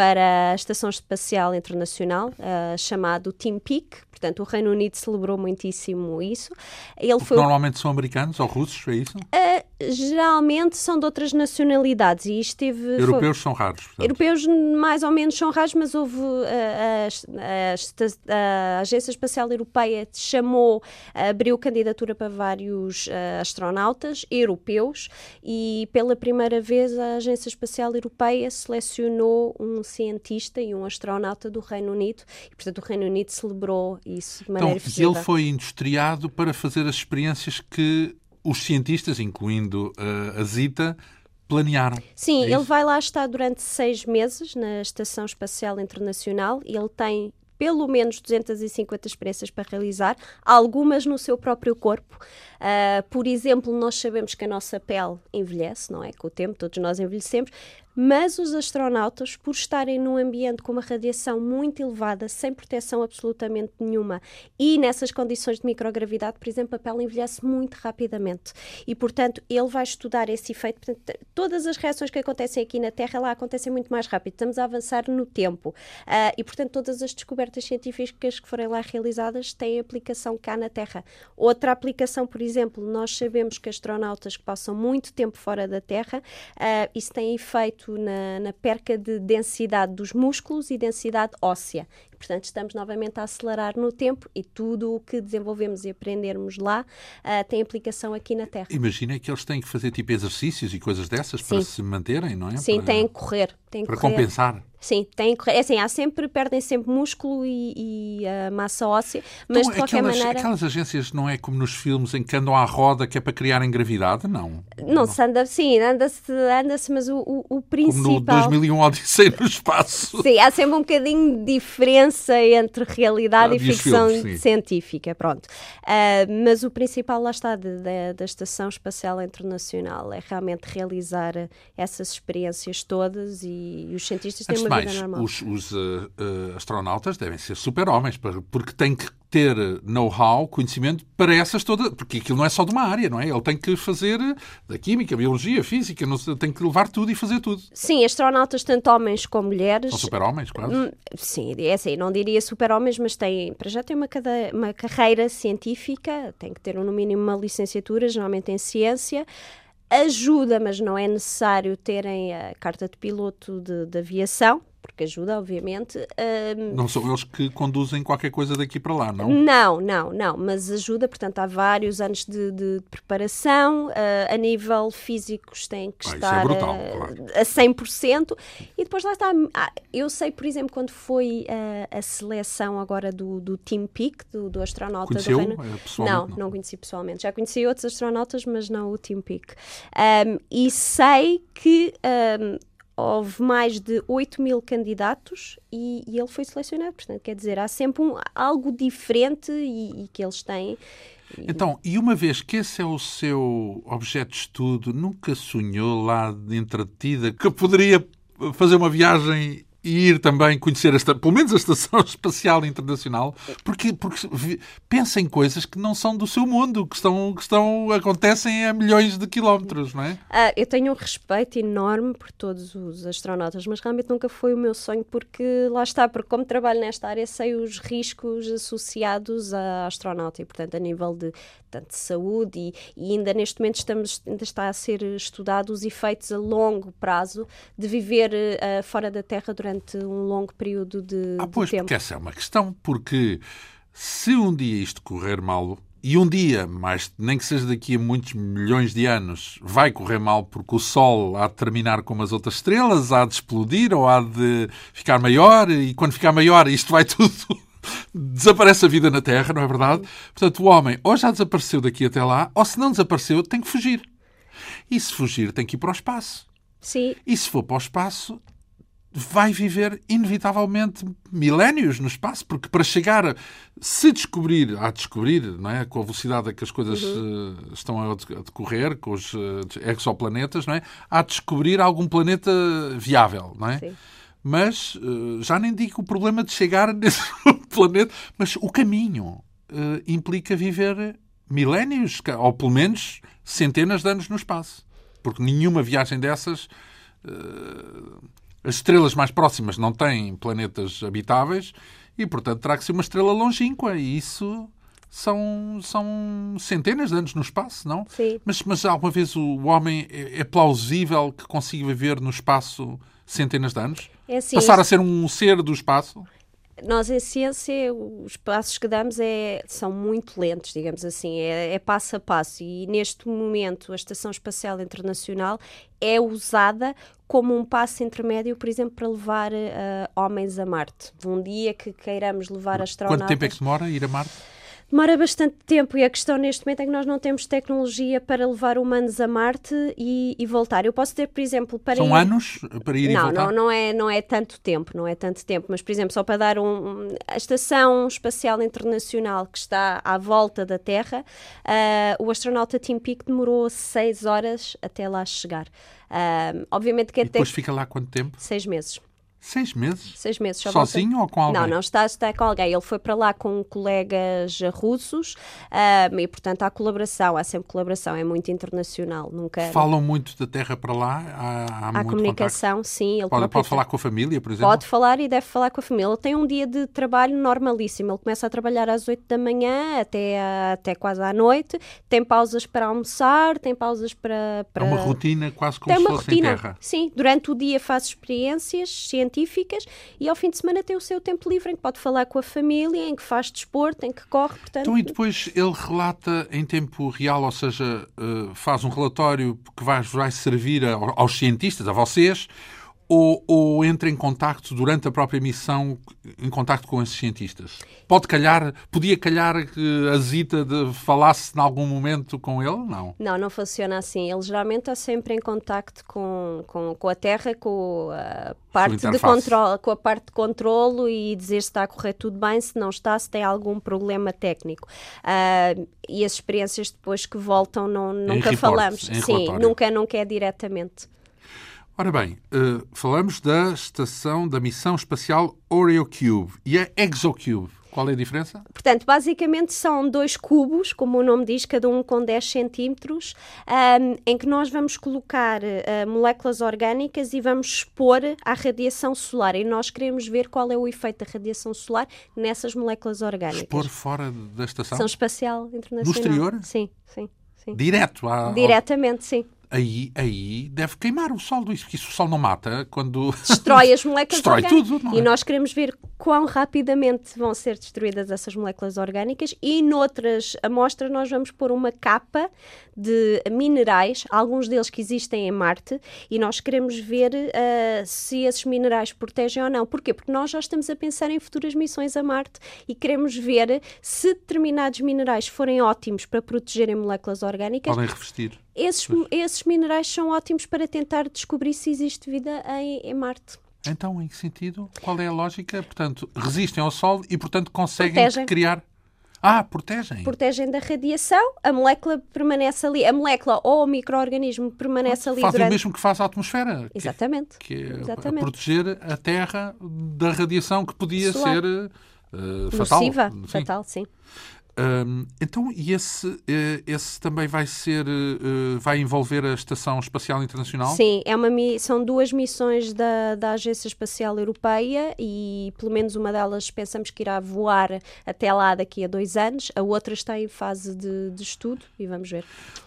para a Estação Espacial Internacional, uh, chamado Team Peak. Portanto, o Reino Unido celebrou muitíssimo isso. Ele foi... Normalmente são americanos ou russos, é isso? Uh, geralmente são de outras nacionalidades e isto teve... Europeus foi... são raros, portanto. Europeus mais ou menos são raros, mas houve... Uh, a, a, a, Agência Espacial Europeia chamou, abriu candidatura para vários astronautas europeus e pela primeira vez a Agência Espacial Europeia selecionou um cientista e um astronauta do Reino Unido e, portanto, o Reino Unido celebrou isso de maneira então, ele foi industriado para fazer as experiências que os cientistas, incluindo uh, a Zita, planearam. Sim, é ele vai lá estar durante seis meses na Estação Espacial Internacional e ele tem pelo menos 250 experiências para realizar, algumas no seu próprio corpo. Uh, por exemplo, nós sabemos que a nossa pele envelhece, não é? Com o tempo, todos nós envelhecemos. mas os astronautas, por estarem num ambiente com uma radiação muito elevada, sem proteção absolutamente nenhuma, e nessas condições de microgravidade, por exemplo, a pele envelhece muito rapidamente. E, portanto, ele vai estudar esse efeito. Portanto, todas as reações que acontecem aqui na Terra lá acontecem muito mais rápido. Estamos a avançar no tempo. Uh, e, portanto, todas as descobertas científicas que forem lá realizadas têm aplicação cá na Terra. Outra aplicação, por exemplo, nós sabemos que astronautas que passam muito tempo fora da Terra, uh, isso tem efeito na, na perca de densidade dos músculos e densidade óssea. Portanto, estamos novamente a acelerar no tempo e tudo o que desenvolvemos e aprendermos lá uh, tem aplicação aqui na Terra. Imagina que eles têm que fazer tipo exercícios e coisas dessas Sim. para se manterem, não é? Sim, para... têm que correr. Têm para correr. compensar. Sim, tem é assim, há sempre, perdem sempre músculo e, e uh, massa óssea, mas então, de qualquer aquelas, maneira. Aquelas agências não é como nos filmes em que andam à roda que é para criarem gravidade? Não. Não, não. se anda, sim, anda-se, anda-se, mas o, o, o principal. Como no 2001 Odisseia no Espaço. Sim, há sempre um bocadinho de diferença entre realidade ah, e ficção filmes, científica, pronto. Uh, mas o principal, lá está, de, de, da Estação Espacial Internacional é realmente realizar essas experiências todas e, e os cientistas têm uma mais, vida normal. Os, os uh, uh, astronautas devem ser super-homens, porque têm que ter know-how, conhecimento para essas todas, porque aquilo não é só de uma área, não é? Ele tem que fazer da química, biologia, física, não, tem que levar tudo e fazer tudo. Sim, astronautas, tanto homens como mulheres. São super-homens, quase. Hum, sim, é assim, não diria super-homens, mas têm, para já têm uma, uma carreira científica, tem que ter no mínimo uma licenciatura, geralmente em ciência, ajuda, mas não é necessário terem a carta de piloto de, de aviação porque ajuda, obviamente. Não são eles que conduzem qualquer coisa daqui para lá, não? Não, não, não, mas ajuda, portanto, há vários anos de, de preparação, uh, a nível físico têm que ah, estar é brutal, uh, claro. a 100%, e depois lá está, ah, eu sei, por exemplo, quando foi uh, a seleção agora do, do Team Peak, do, do astronauta Conheceu, do Reino... Não, não, não conheci pessoalmente, já conheci outros astronautas, mas não o Team Peak. Um, e sei que um, houve mais de 8 mil candidatos e, e, ele foi selecionado. Portanto, quer dizer, há sempre um, algo diferente e, e que eles têm. Então, e uma vez que esse é o seu objeto de estudo, nunca sonhou lá entretida que poderia fazer uma viagem e ir também conhecer, esta, pelo menos a Estação Espacial Internacional, porque, porque pensa em coisas que não são do seu mundo, que, estão, que estão, acontecem a milhões de quilómetros, não é? Ah, eu tenho um respeito enorme por todos os astronautas, mas realmente nunca foi o meu sonho, porque lá está, porque como trabalho nesta área, sei os riscos associados à astronauta e, portanto, a nível de, tanto de saúde e, e ainda neste momento estamos, ainda está a ser estudado os efeitos a longo prazo de viver uh, fora da Terra durante durante um longo período de, ah, pois, de tempo. Porque essa é uma questão, porque se um dia isto correr mal, e um dia, mas nem que seja daqui a muitos milhões de anos, vai correr mal porque o Sol há de terminar como as outras estrelas, há de explodir ou há de ficar maior, e quando ficar maior isto vai tudo. Desaparece a vida na Terra, não é verdade? Portanto, o homem ou já desapareceu daqui até lá, ou se não desapareceu, tem que fugir. E se fugir, tem que ir para o espaço. Sim. E se for para o espaço, vai viver inevitavelmente milénios no espaço, porque para chegar, se descobrir, a descobrir, não é? com a velocidade a que as coisas uhum. uh, estão a decorrer, com os uh, exoplanetas, não é? a descobrir algum planeta viável, não é? Sim. Mas uh, já nem digo o problema de chegar nesse planeta, mas o caminho implica viver milénios, ou pelo menos centenas de anos no espaço. Porque nenhuma viagem dessas as estrelas mais próximas não têm planetas habitáveis e, portanto, terá que ser uma estrela longínqua. E isso são, são centenas de anos no espaço, não? Sim. Mas, mas alguma vez o homem é, é plausível que consiga viver no espaço centenas de anos? É assim, Passar a ser um ser do espaço? Nós em ciência os passos que damos é, são muito lentos, digamos assim, é, é, passo a passo e neste momento a Estação Espacial Internacional é usada como um passo intermédio, por exemplo, para levar uh, homens a Marte. Um dia que queiramos levar astronautas... Quanto tempo é que demora ir a Marte? Demora bastante tempo e a questão neste momento é que nós não temos tecnologia para levar humanos a Marte e, e voltar. Eu posso ter, por exemplo, para São ir... anos para ir não, e voltar? Não, não é, não é tanto tempo, não é tanto tempo, mas, por exemplo, só para dar um... A Estação Espacial Internacional que está à volta da Terra, uh, o astronauta Tim Peake demorou seis horas até lá chegar. Uh, obviamente que e até... depois fica lá quanto tempo? Seis meses. Seis meses? Seis meses. Só Sozinho volta... ou com alguém? Não, não está, está com alguém. Ele foi para lá com colegas russos um, e, portanto, há colaboração, há sempre colaboração, é muito internacional. Nunca... Falam muito da Terra para lá? Há, há, há comunicação, contacto. sim. Ele pode, pode falar com a família, por exemplo? Pode falar e deve falar com a família. Ele tem um dia de trabalho normalíssimo. Ele começa a trabalhar às 8 da manhã até, até quase à noite. Tem pausas para almoçar, tem pausas para. para... É uma rotina quase como tem se fosse rotina. em terra. Sim, durante o dia faz experiências científicas e ao fim de semana tem o seu tempo livre em que pode falar com a família, em que faz desporto, em que corre, portanto... Então, e depois ele relata em tempo real, ou seja, faz um relatório que vai, vai servir aos cientistas, a vocês, ou, ou, entra em contacto durante a própria missão, em contacto com esses cientistas? Pode calhar, podia calhar que a Zita de, falasse em algum momento com ele? Não. Não, não funciona assim. Ele geralmente está sempre em contacto com, com, com a Terra, com a parte de controle, com a parte de controlo e dizer se está a correr tudo bem, se não está, se tem algum problema técnico. Uh, e as experiências depois que voltam não, nunca falamos. Sim, relatório. nunca, nunca é diretamente. Ora bem, uh, falamos da estação da missão espacial OreoCube e a ExoCube. Qual é a diferença? Portanto, basicamente são dois cubos, como o nome diz, cada um com 10 centímetros, um, em que nós vamos colocar uh, moléculas orgânicas e vamos expor à radiação solar. E nós queremos ver qual é o efeito da radiação solar nessas moléculas orgânicas. Expor fora da estação? São espacial internacional. No exterior? Sim, sim. sim. Direto? À, Diretamente, sim aí, aí deve queimar o sol, porque isso o sol não mata quando. Destrói as moléculas Destrói orgânicas. tudo, é? E nós queremos ver quão rapidamente vão ser destruídas essas moléculas orgânicas e noutras amostras nós vamos pôr uma capa de minerais, alguns deles que existem em Marte, e nós queremos ver uh, se esses minerais protegem ou não. Porquê? Porque nós já estamos a pensar em futuras missões a Marte e queremos ver se determinados minerais forem ótimos para protegerem moléculas orgânicas. Podem revestir. Esses, esses minerais são ótimos para tentar descobrir se existe vida em, em Marte. Então, em que sentido? Qual é a lógica? Portanto, resistem ao Sol e, portanto, conseguem Protegem. criar. Ah, protegem. Protegem da radiação, a molécula permanece ali, a molécula ou o microorganismo permanece ali Fazem durante... o mesmo que faz a atmosfera. que- Exatamente. Que é Exatamente. a proteger a Terra da radiação que podia Solar. ser eh, fatal. Nociva, Sim. fatal, sim. Hum, então, e esse, eh, esse também vai ser, eh, vai envolver a Estação Espacial Internacional? Sim, é uma, são duas missões da, da Agência Espacial Europeia e pelo menos uma delas pensamos que irá voar até lá daqui a dois anos, a outra está em fase de, de estudo e vamos ver.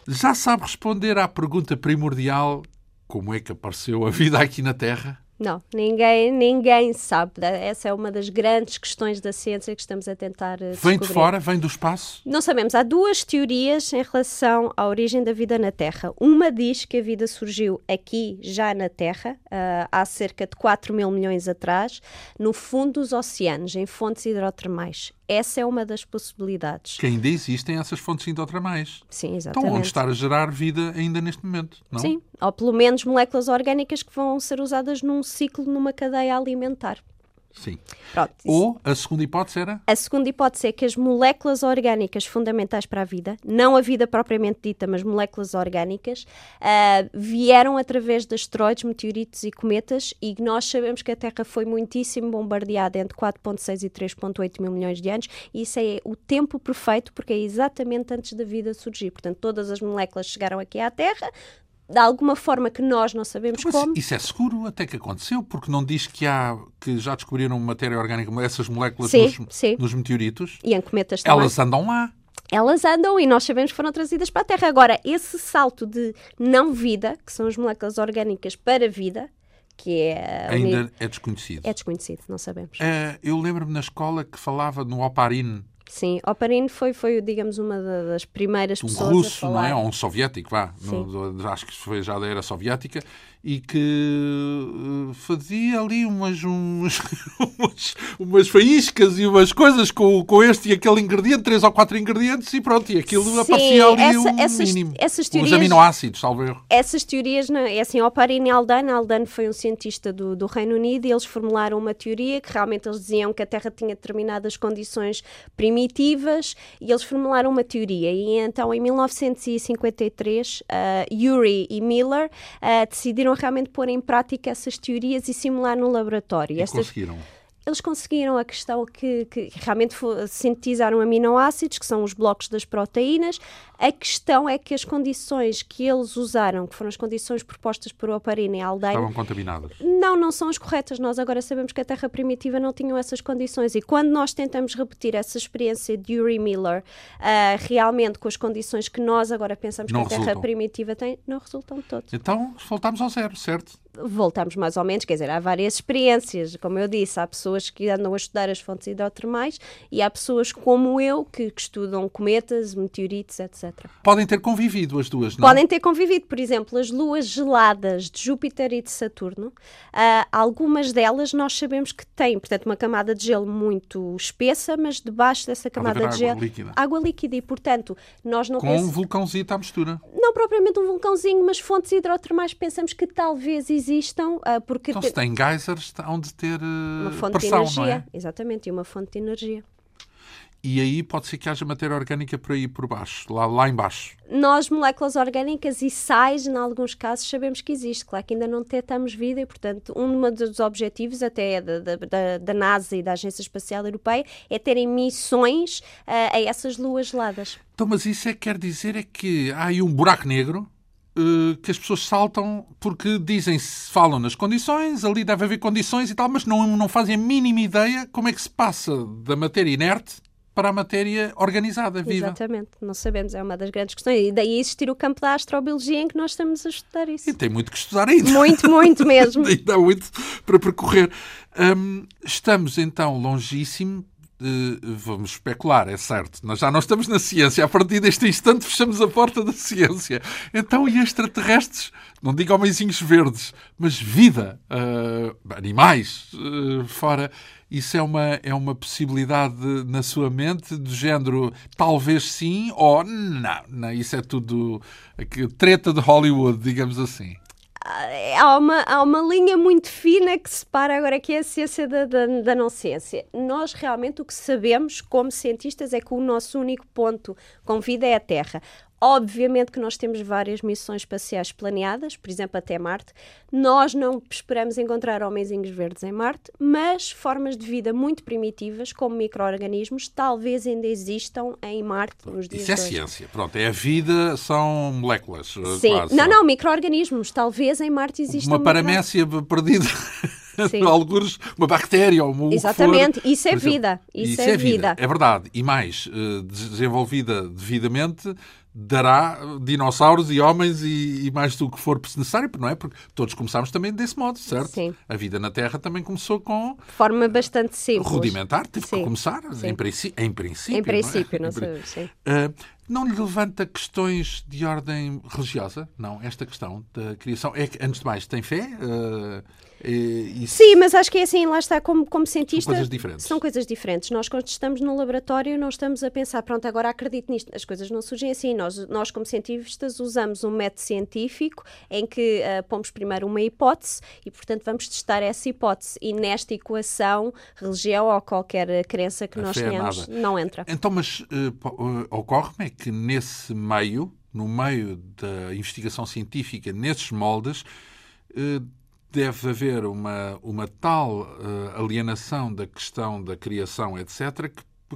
Já sabe responder à pergunta primordial: como é que apareceu a vida aqui na Terra? Não, ninguém, ninguém sabe. Essa é uma das grandes questões da ciência que estamos a tentar eh, Vem de descobrir. fora? Vem do espaço? Não sabemos. Há duas teorias em relação à origem da vida na Terra. Uma diz que a vida surgiu aqui, já na Terra, ah, há cerca de 4 mil milhões atrás, no fundo dos oceanos, em fontes hidrotermais. Essa é uma das possibilidades. Que ainda existem essas fontes indotramais. Sim, exatamente. onde estar a gerar vida ainda neste momento, não? Sim, ou pelo menos moléculas orgânicas que vão ser usadas num ciclo, numa cadeia alimentar. Sim. Pronto. Ou a segunda hipótese era A segunda hipótese é que as moléculas orgânicas fundamentais para a vida, não a vida propriamente dita, mas moléculas orgânicas, ah, vieram através de asteroides, meteoritos e cometas e nós sabemos que a Terra foi muitíssimo bombardeada entre 4.6 e 3.8 mil milhões de anos e isso é o tempo perfeito porque é exatamente antes da vida surgir. Portanto, todas as moléculas chegaram aqui à Terra, de alguma forma que nós não sabemos Mas como. isso é seguro até que aconteceu, porque não diz que há que já descobriram matéria orgânica, essas moléculas Sim, nos, sim. nos meteoritos. E em cometas também. Elas andam lá. elas andam e nós sabemos que foram trazidas para a Terra. Agora, esse salto de não vida, que são as moléculas orgânicas para vida, que é, Ainda é desconhecido. é desconhecido, não sabemos. Eh, eu lembro-me na escola que falava no Oparin, Sim, Oparin foi, foi, digamos, uma da- das primeiras um pessoas russo, a não é? Ou um soviético, vá. No- acho que foi já da era soviética. E que uh, fazia ali umas, uns, umas, umas faíscas e umas coisas com, com este e aquele ingrediente, três ou quatro ingredientes, e pronto, e aquilo Sim, aparecia ali essa, um essas, mínimo. Essas Os teorias, aminoácidos, salvo erro. essas teorias, não- é assim, Oparin e Aldane, Aldane foi um cientista do, do Reino Unido e eles formularam uma teoria que realmente eles diziam que a Terra tinha determinadas condições primitivas e eles formularam uma teoria e então em 1953 uh, Urey e Miller uh, decidiram realmente pôr em prática essas teorias e simular no laboratório. E conseguiram. Eles conseguiram a questão que, que realmente sintetizaram aminoácidos, que são os blocos das proteínas. A questão é que as condições que eles usaram, que foram as condições propostas por Oparina e Aldeia, Estavam contaminadas. não, não são as corretas. Nós agora sabemos que a Terra primitiva não tinha essas condições. E quando nós tentamos repetir essa experiência de Uri Miller, ah, realmente com as condições que nós agora pensamos Não que a Terra primitiva tem, não resultam de todos. Então voltámos ao zero, certo? Voltamos mais ou menos, quer dizer, há várias experiências, como eu disse, há pessoas que andam a estudar as fontes hidrotermais e há pessoas como eu que, que estudam cometas, meteoritos, etc. Podem ter convivido as duas, não? Podem ter convivido, por exemplo, as luas geladas de Júpiter e de Saturno. ah, algumas delas nós sabemos que têm, portanto, uma camada de gelo muito espessa, mas debaixo dessa camada de água gelo, líquida. água líquida. E, portanto, nós não Com um pensamos vulcãozito à mistura. não propriamente um vulcãozinho, mas fontes hidrotermais pensamos que talvez existam, ah, porque Então, se tem geysers, hão de ter eh, uma fonte pressão, de energia. é? Exatamente, e uma fonte de energia. E aí pode ser que haja matéria orgânica por aí por baixo, lá, lá em baixo. Nós, moléculas orgânicas e sais, em alguns casos, sabemos que existe. Claro que ainda não detectamos vida e, portanto, um dos objetivos até da, da, da- da NASA e da Agência Espacial Europeia é terem missões ah, a essas luas geladas. Então, mas isso é que quer dizer é que há aí um buraco negro que as pessoas saltam porque dizem, falam nas condições, ali deve haver condições e tal, mas não, não fazem a mínima ideia como é que se passa da matéria inerte para a matéria organizada, viva. Exatamente, não sabemos, é uma das grandes questões. E daí existir o campo da astrobiologia em que nós estamos a estudar isso. E tem muito que estudar ainda. Muito, muito mesmo. Ainda há muito para percorrer. Hum, estamos então longíssimo. Vamos especular, é certo. Nós já não estamos na ciência. A partir deste instante fechamos a porta da ciência. Então, e extraterrestres? Não digo homenzinhos verdes, mas vida, eh, animais eh, fora. Isso é uma, é uma possibilidade na sua mente do género talvez sim ou não. não isso é tudo treta de Hollywood, digamos assim. Há uma, há uma linha muito fina que separa agora que é a ciência da, da, da não ciência. Nós realmente o que sabemos como cientistas é que o nosso único ponto com vida é a Terra. Obviamente que nós temos várias missões espaciais planeadas, por exemplo, até Marte. Nós não esperamos encontrar homenzinhos verdes em Marte, mas formas de vida muito primitivas, como micro-organismos, talvez ainda existam em Marte nos dias Isso é hoje. ciência. Pronto, é a vida, são moléculas. eh, Sim, quase. não, não, micro-organismos. Talvez em Marte existam Uma paramécia perdida. Alguns, uma bactéria ou uma Exatamente, for. isso é exemplo, vida, isso é vida. É verdade. E mais, eh, desenvolvida devidamente, dará dinossauros e homens e, e mais do que for necessário, não é? Porque todos começámos também desse modo, certo? Sim. A vida na Terra também começou com de forma bastante simples. rudimentar, teve que Sim, começar, sim. em, princípio, em princípio. Em princípio, não, não, é? Pri- sabemos, sim. Uh, não lhe levanta questões de ordem religiosa? Não, esta questão da criação. É que, antes de mais, tem fé? Uh, e, e Sim, mas acho que é assim, lá está, como, como cientista. coisas diferentes. São coisas diferentes. Nós, quando estamos no laboratório, não estamos a pensar, pronto, agora acredito nisto. As coisas não surgem assim. Nós, nós como cientistas, usamos um método científico em que ah, pomos primeiro uma hipótese e, portanto, vamos testar essa hipótese. E nesta equação, religião ou qualquer crença que A nós é tenhamos, nada. não entra. Então, mas uh, uh, ocorre-me que nesse meio, no meio da investigação científica, nesses moldes, uh, deve haver uma, uma tal uh, alienação da questão da criação, etc.,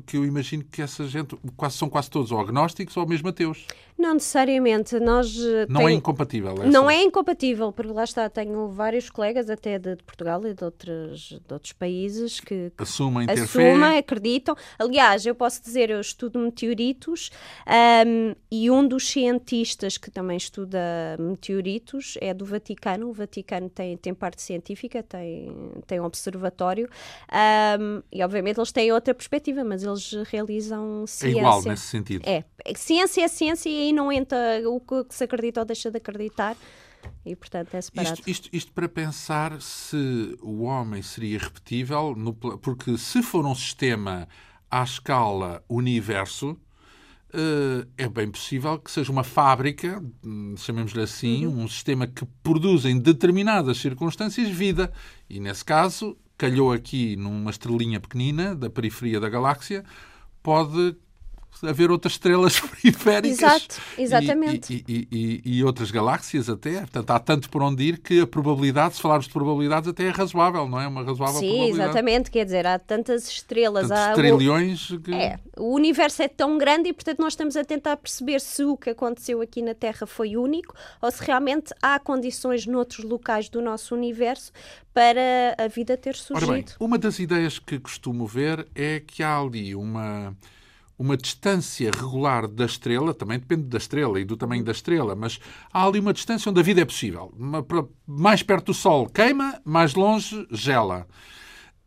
que eu imagino que essa gente quase, são quase todos ou agnósticos ou mesmo ateus. Não necessariamente. Nós, ah, Não tem- é incompatível. essa- Não é incompatível, porque lá está, tenho vários colegas até de, de Portugal e de outros, de outros países que, que Assumem ter assumem, acreditam. Aliás, eu posso dizer, eu estudo meteoritos ahm, e um dos cientistas que também estuda meteoritos é do Vaticano. O Vaticano tem, tem parte científica, tem, tem um observatório ahm, e obviamente eles têm outra perspectiva, mas eles realizam É ciência. igual nesse sentido. É, ciência é ciência e aí não entra o que se acredita ou deixa de acreditar. e, portanto, é separado. Isto, isto, isto, para pensar se o homem seria repetível, no, porque se for um sistema à escala universo, Uh, é bem possível que seja uma fábrica, hum, chamemos-lhe assim, uhum. um sistema que produz em determinadas circunstâncias vida. E nesse caso, calhou aqui numa estrelinha pequenina da periferia da galáxia, pode haver outras estrelas periféricas. Exato, exatamente. E, e, e, e, outras galáxias até. Portanto, há tanto por onde ir que a probabilidade, se falarmos de probabilidades, até é razoável, não é? Uma razoável Sim, probabilidade. exatamente. Quer dizer, há tantas estrelas. Tantos há trilhões. Que... É, o universo é tão grande e, portanto, nós estamos a tentar perceber se o que aconteceu aqui na Terra foi único ou se realmente há condições noutros locais do nosso universo para a vida ter surgido. Ora bem, uma das ideias que costumo ver é que há ali uma uma distância regular da estrela, também depende da estrela e do tamanho da estrela, mas há ali uma distância onde a vida é possível. mais perto do Sol queima, mais longe gela.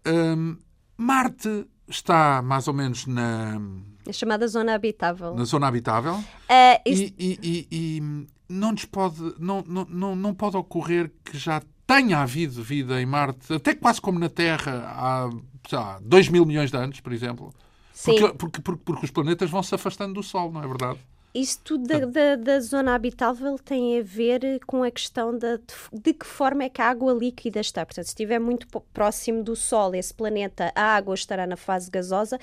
Hum, Marte está mais ou menos na. A chamada zona habitável. Na zona habitável. Uh, isso... e, e, e, e, não nos pode. Não, não, não, pode ocorrer que já tenha havido vida em Marte, até quase como na Terra, há 2 mil milhões de anos, por exemplo. Sim. Porque, porque, porque, porque os planetas vão se afastando do Sol, não é verdade? Isso tudo da, da, da, zona habitável tem a ver com a questão de, de que forma é que a água líquida está. Portanto, se estiver muito próximo do Sol, esse planeta, a água estará na fase gasosa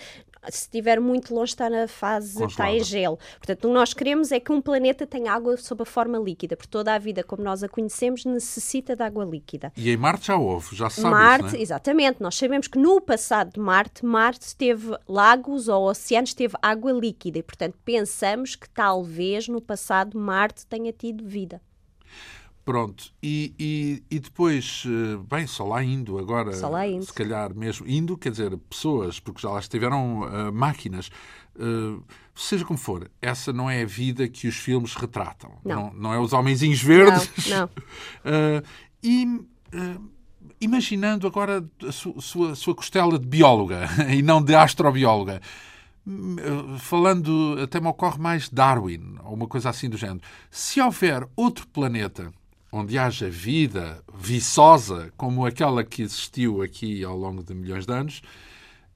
se estiver muito longe, está na fase, está em gelo. Portanto, o que nós queremos é que um planeta tenha água sob a forma líquida, porque toda a vida, como nós a conhecemos, necessita de água líquida. E em Marte já houve, já se sabe Marte, isso, é? exatamente. Nós sabemos que no passado de Marte, Marte teve lagos ou oceanos, teve água líquida. E, portanto, pensamos que talvez no passado Marte tenha tido vida. Pronto, e, e, e, depois, eh, bem, só lá indo agora, só lá indo. se calhar mesmo, indo, quer dizer, pessoas, porque já lá estiveram uh, máquinas, uh, seja como for, essa não é a vida que os filmes retratam. Não, não, não é os homenzinhos verdes. Não, não. uh, e imaginando agora a sua, sua, sua costela de bióloga e não de astrobióloga, falando, até me ocorre mais Darwin, ou uma coisa assim do género. Se houver outro planeta onde haja vida viçosa como aquela que existiu aqui ao longo de milhões de anos,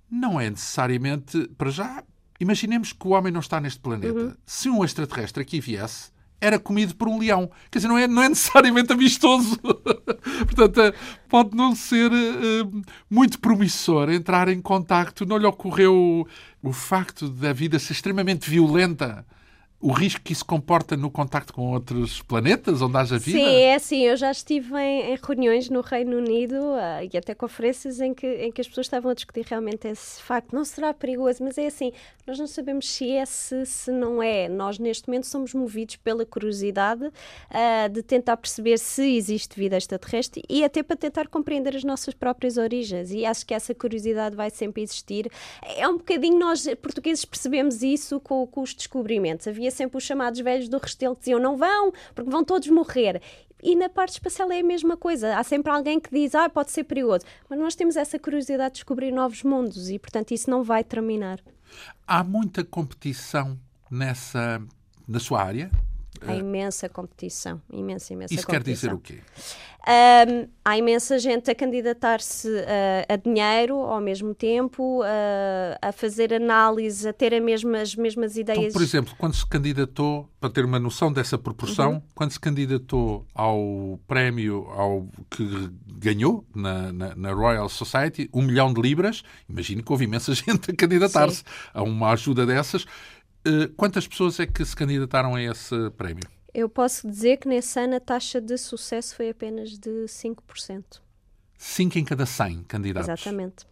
não é necessariamente, para já, imaginemos que o homem não está neste planeta. Uhum. Se um extraterrestre aqui viesse, era comido por um leão. Quer dizer, não é, não é necessariamente amistoso. Portanto, eh, pode não ser uh, muito promissor entrar em contacto. Não lhe ocorreu o, o facto da vida ser extremamente violenta o risco que isso comporta no contacto com outros planetas onde haja vida? Sim, é assim. Eu já estive em, em reuniões no Reino Unido uh, e até conferências em que, em que as pessoas estavam a discutir realmente esse facto. Não será perigoso, mas é assim. Nós não sabemos se é, se, se não é. Nós, neste momento, somos movidos pela curiosidade uh, de tentar perceber se existe vida extraterrestre e até para tentar compreender as nossas próprias origens. E acho que essa curiosidade vai sempre existir. É um bocadinho nós, portugueses, percebemos isso com, com os descobrimentos. Havia sempre os chamados velhos do Restelo que diziam não vão, porque vão todos morrer. E na parte espacial é a mesma coisa. Há sempre alguém que diz, ah, pode ser perigoso. Mas nós temos essa curiosidade de descobrir novos mundos e, portanto, isso não vai terminar. Há muita competição nessa, na sua área? Há imensa competição, imensa, imensa Isso competição. quer dizer o quê? Um, há imensa gente a candidatar-se uh, a dinheiro ao mesmo tempo, uh, a fazer análise, a ter as mesmas, mesmas ideias. Então, por exemplo, quando se candidatou, para ter uma noção dessa proporção, uhum. quando se candidatou ao prémio ao que ganhou na, na, na, Royal Society, um milhão de libras, imagino que houve imensa gente a candidatar-se a uma ajuda dessas. Uh, quantas pessoas é que se candidataram a esse prémio? Eu posso dizer que nesse ano a taxa de sucesso foi apenas de 5%. 5 em cada 100 candidatos. Exatamente.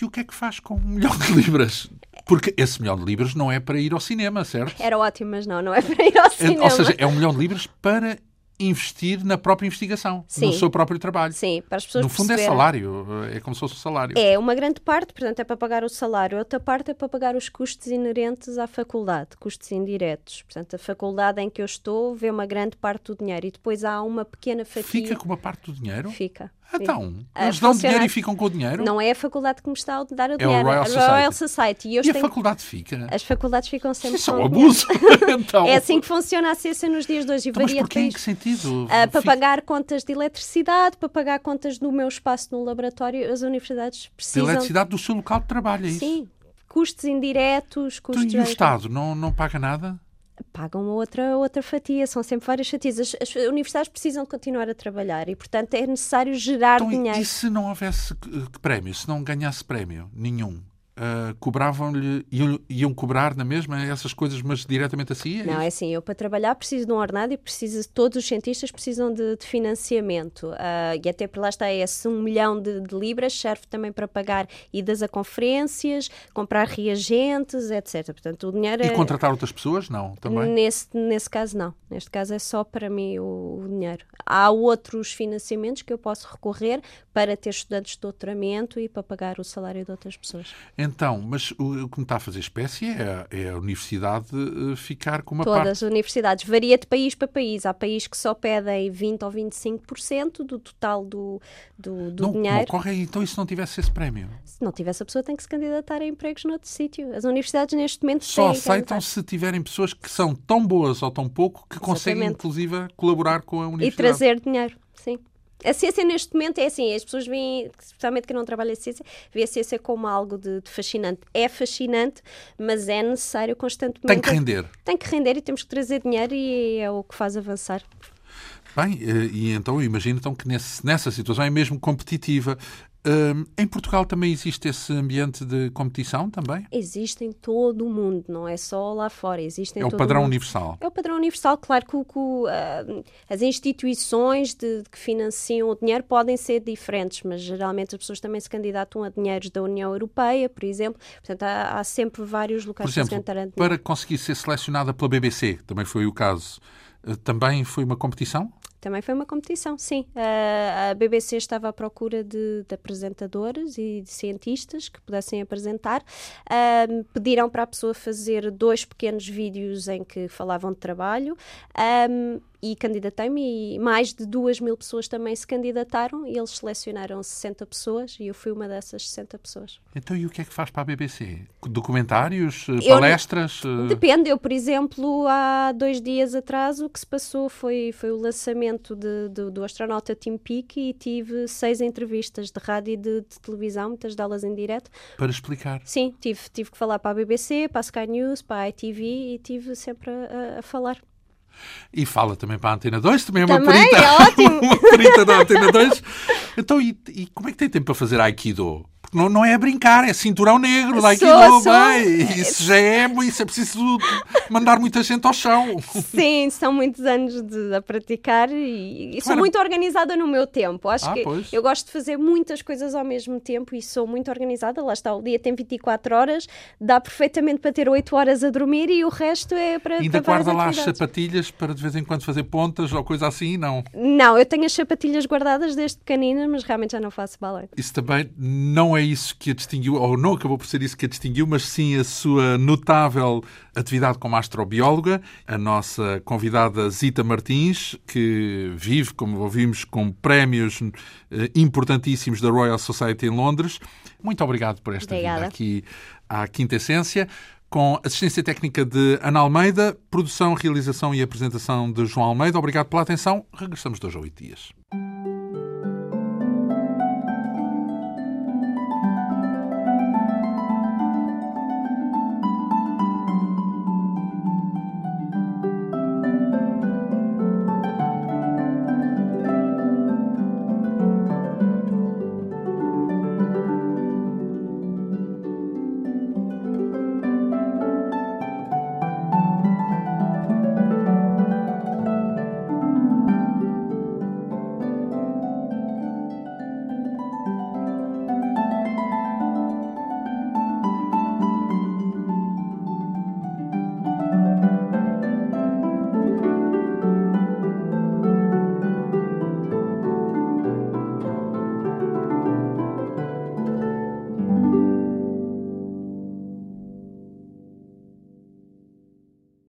E o que é que faz com um milhão de libras? Porque esse milhão de libras não é para ir ao cinema, certo? Era ótimo, mas não, não é para ir ao cinema. Ou seja, é um milhão de libras para investir na própria investigação, Sim. no seu próprio trabalho. Sim, para as pessoas No fundo é perceberem. é salário, é como se fosse o salário. É, uma grande parte, portanto, é para pagar o salário, outra parte é para pagar os custos inerentes à faculdade, custos indiretos. Portanto, a faculdade em que eu estou vê uma grande parte do dinheiro e depois há uma pequena fatia... Fica com uma parte do dinheiro? Fica. Então, eles dão dinheiro e ficam com o dinheiro? Não é a faculdade que me está a dar o é dinheiro. O Royal. Royal Society. E, e a tenho... faculdade fica? As faculdades ficam sempre Isso é um abuso. então... É assim que funciona a ciência nos dias de hoje. E então, mas porquê? Em que sentido? Uh, para pagar contas de eletricidade, para pagar contas do meu espaço no laboratório, as universidades precisam... De eletricidade do seu local de trabalho, é isso? Sim. Custos indiretos, custos... Então, e o Estado não, não paga nada? Pagam outra, outra fatia, são sempre várias fatias. As, as, universidades precisam continuar a trabalhar e, portanto, é necessário gerar então, dinheiro. E se não houvesse prémio, se não ganhasse prémio nenhum? Uh, cobravam-lhe, iam, iam, cobrar na mesma essas coisas, mas diretamente assim? É não, é assim, eu para trabalhar preciso de um ordenado e preciso, todos os cientistas precisam de, de financiamento. Uh, e até por lá está, esse um milhão de, de, libras serve também para pagar idas a conferências, comprar reagentes, etc. Portanto, o dinheiro E é... contratar outras pessoas? Não, também? Nesse, nesse caso, não. Neste caso é só para mim o, o dinheiro. Há outros financiamentos que eu posso recorrer para ter estudantes de doutoramento e para pagar o salário de outras pessoas. Então, mas o que me está a fazer espécie é, é a universidade uh, ficar com uma Todas parte... as universidades. Varia de país para país. Há países que só pedem 20% ou 25% do total do, do, do não, dinheiro. Não ocorre então e se não tivesse esse prémio? Se não tivesse a pessoa tem que se candidatar a empregos noutro sítio. As universidades neste momento Só aceitam se tiverem pessoas que são tão boas ou tão pouco que conseguem Exatamente. inclusive colaborar com a universidade. E trazer dinheiro, sim. A ciência neste momento é assim, as pessoas veem, especialmente quem não trabalha a ciência, vê a ciência como algo de, de, fascinante. É fascinante, mas é necessário constantemente... Tem que render. Tem que render e temos que trazer dinheiro e é o que faz avançar. Bem, e então eu imagino então, que nesse, nessa situação é mesmo competitiva. Um, em Portugal também existe esse ambiente de competição também? Existe em todo o mundo, não é só lá fora. Existe em é o todo padrão o mundo. universal. É o padrão universal. Claro que, que uh, as instituições de, que financiam o dinheiro podem ser diferentes, mas geralmente as pessoas também se candidatam a dinheiros da União Europeia, por exemplo. Portanto, há, há sempre vários locais por exemplo, para se Para conseguir ser selecionada pela BBC, também foi o caso, também foi uma competição? Também foi uma competição, sim. Uh, a BBC estava à procura de, de, apresentadores e de cientistas que pudessem apresentar. Pediram para a pessoa fazer dois pequenos vídeos em que falavam de trabalho. Um, e candidatei-me e mais de duas mil pessoas também se candidataram e eles selecionaram 60 pessoas e eu fui uma dessas 60 pessoas. Então, e o que é que faz para a BBC? Documentários? Eu, palestras? Depende. Eu, por exemplo, há dois dias atrás o que se passou foi, foi o lançamento de, de, do astronauta Tim Peake e tive seis entrevistas de rádio e de, de, televisão, muitas delas em direto. Para explicar? Sim, tive, tive que falar para a BBC, para a Sky News, para a ITV e tive sempre a, a falar. E fala também para a Antena 2, também é também, uma perita. É ótimo. uma perita da Antena 2. Então, e, e, como é que tem tempo para fazer Aikido? Porque não, não é brincar, é cinturão negro da Aikido. Sou, sou. Bem, isso já é, isso é preciso mandar muita gente ao chão. Sim, são muitos anos de, a praticar e, e sou muito organizada no meu tempo. Acho Ah, que pois. eu gosto de fazer muitas coisas ao mesmo tempo e sou muito organizada. Lá está, o dia tem 24 horas, dá perfeitamente para ter 8 horas a dormir e o resto é para, Ainda para guarda lá as atividades. Para de vez em quando fazer pontas ou coisa assim? Não. Não, eu tenho as sapatilhas guardadas desde pequenina, mas realmente já não faço balé. Isso também não é isso que a distinguiu, ou não acabou por ser isso que a distinguiu, mas sim a sua notável atividade como astrobióloga. A nossa convidada Zita Martins, que vive, como ouvimos, com prémios eh, importantíssimos da Royal Society em Londres. Muito obrigado por esta Obrigada. vinda aqui à Quinta Essência. Com assistência técnica de Ana Almeida, produção, realização e apresentação de João Almeida. Obrigado pela atenção. Regressamos dois a oito dias.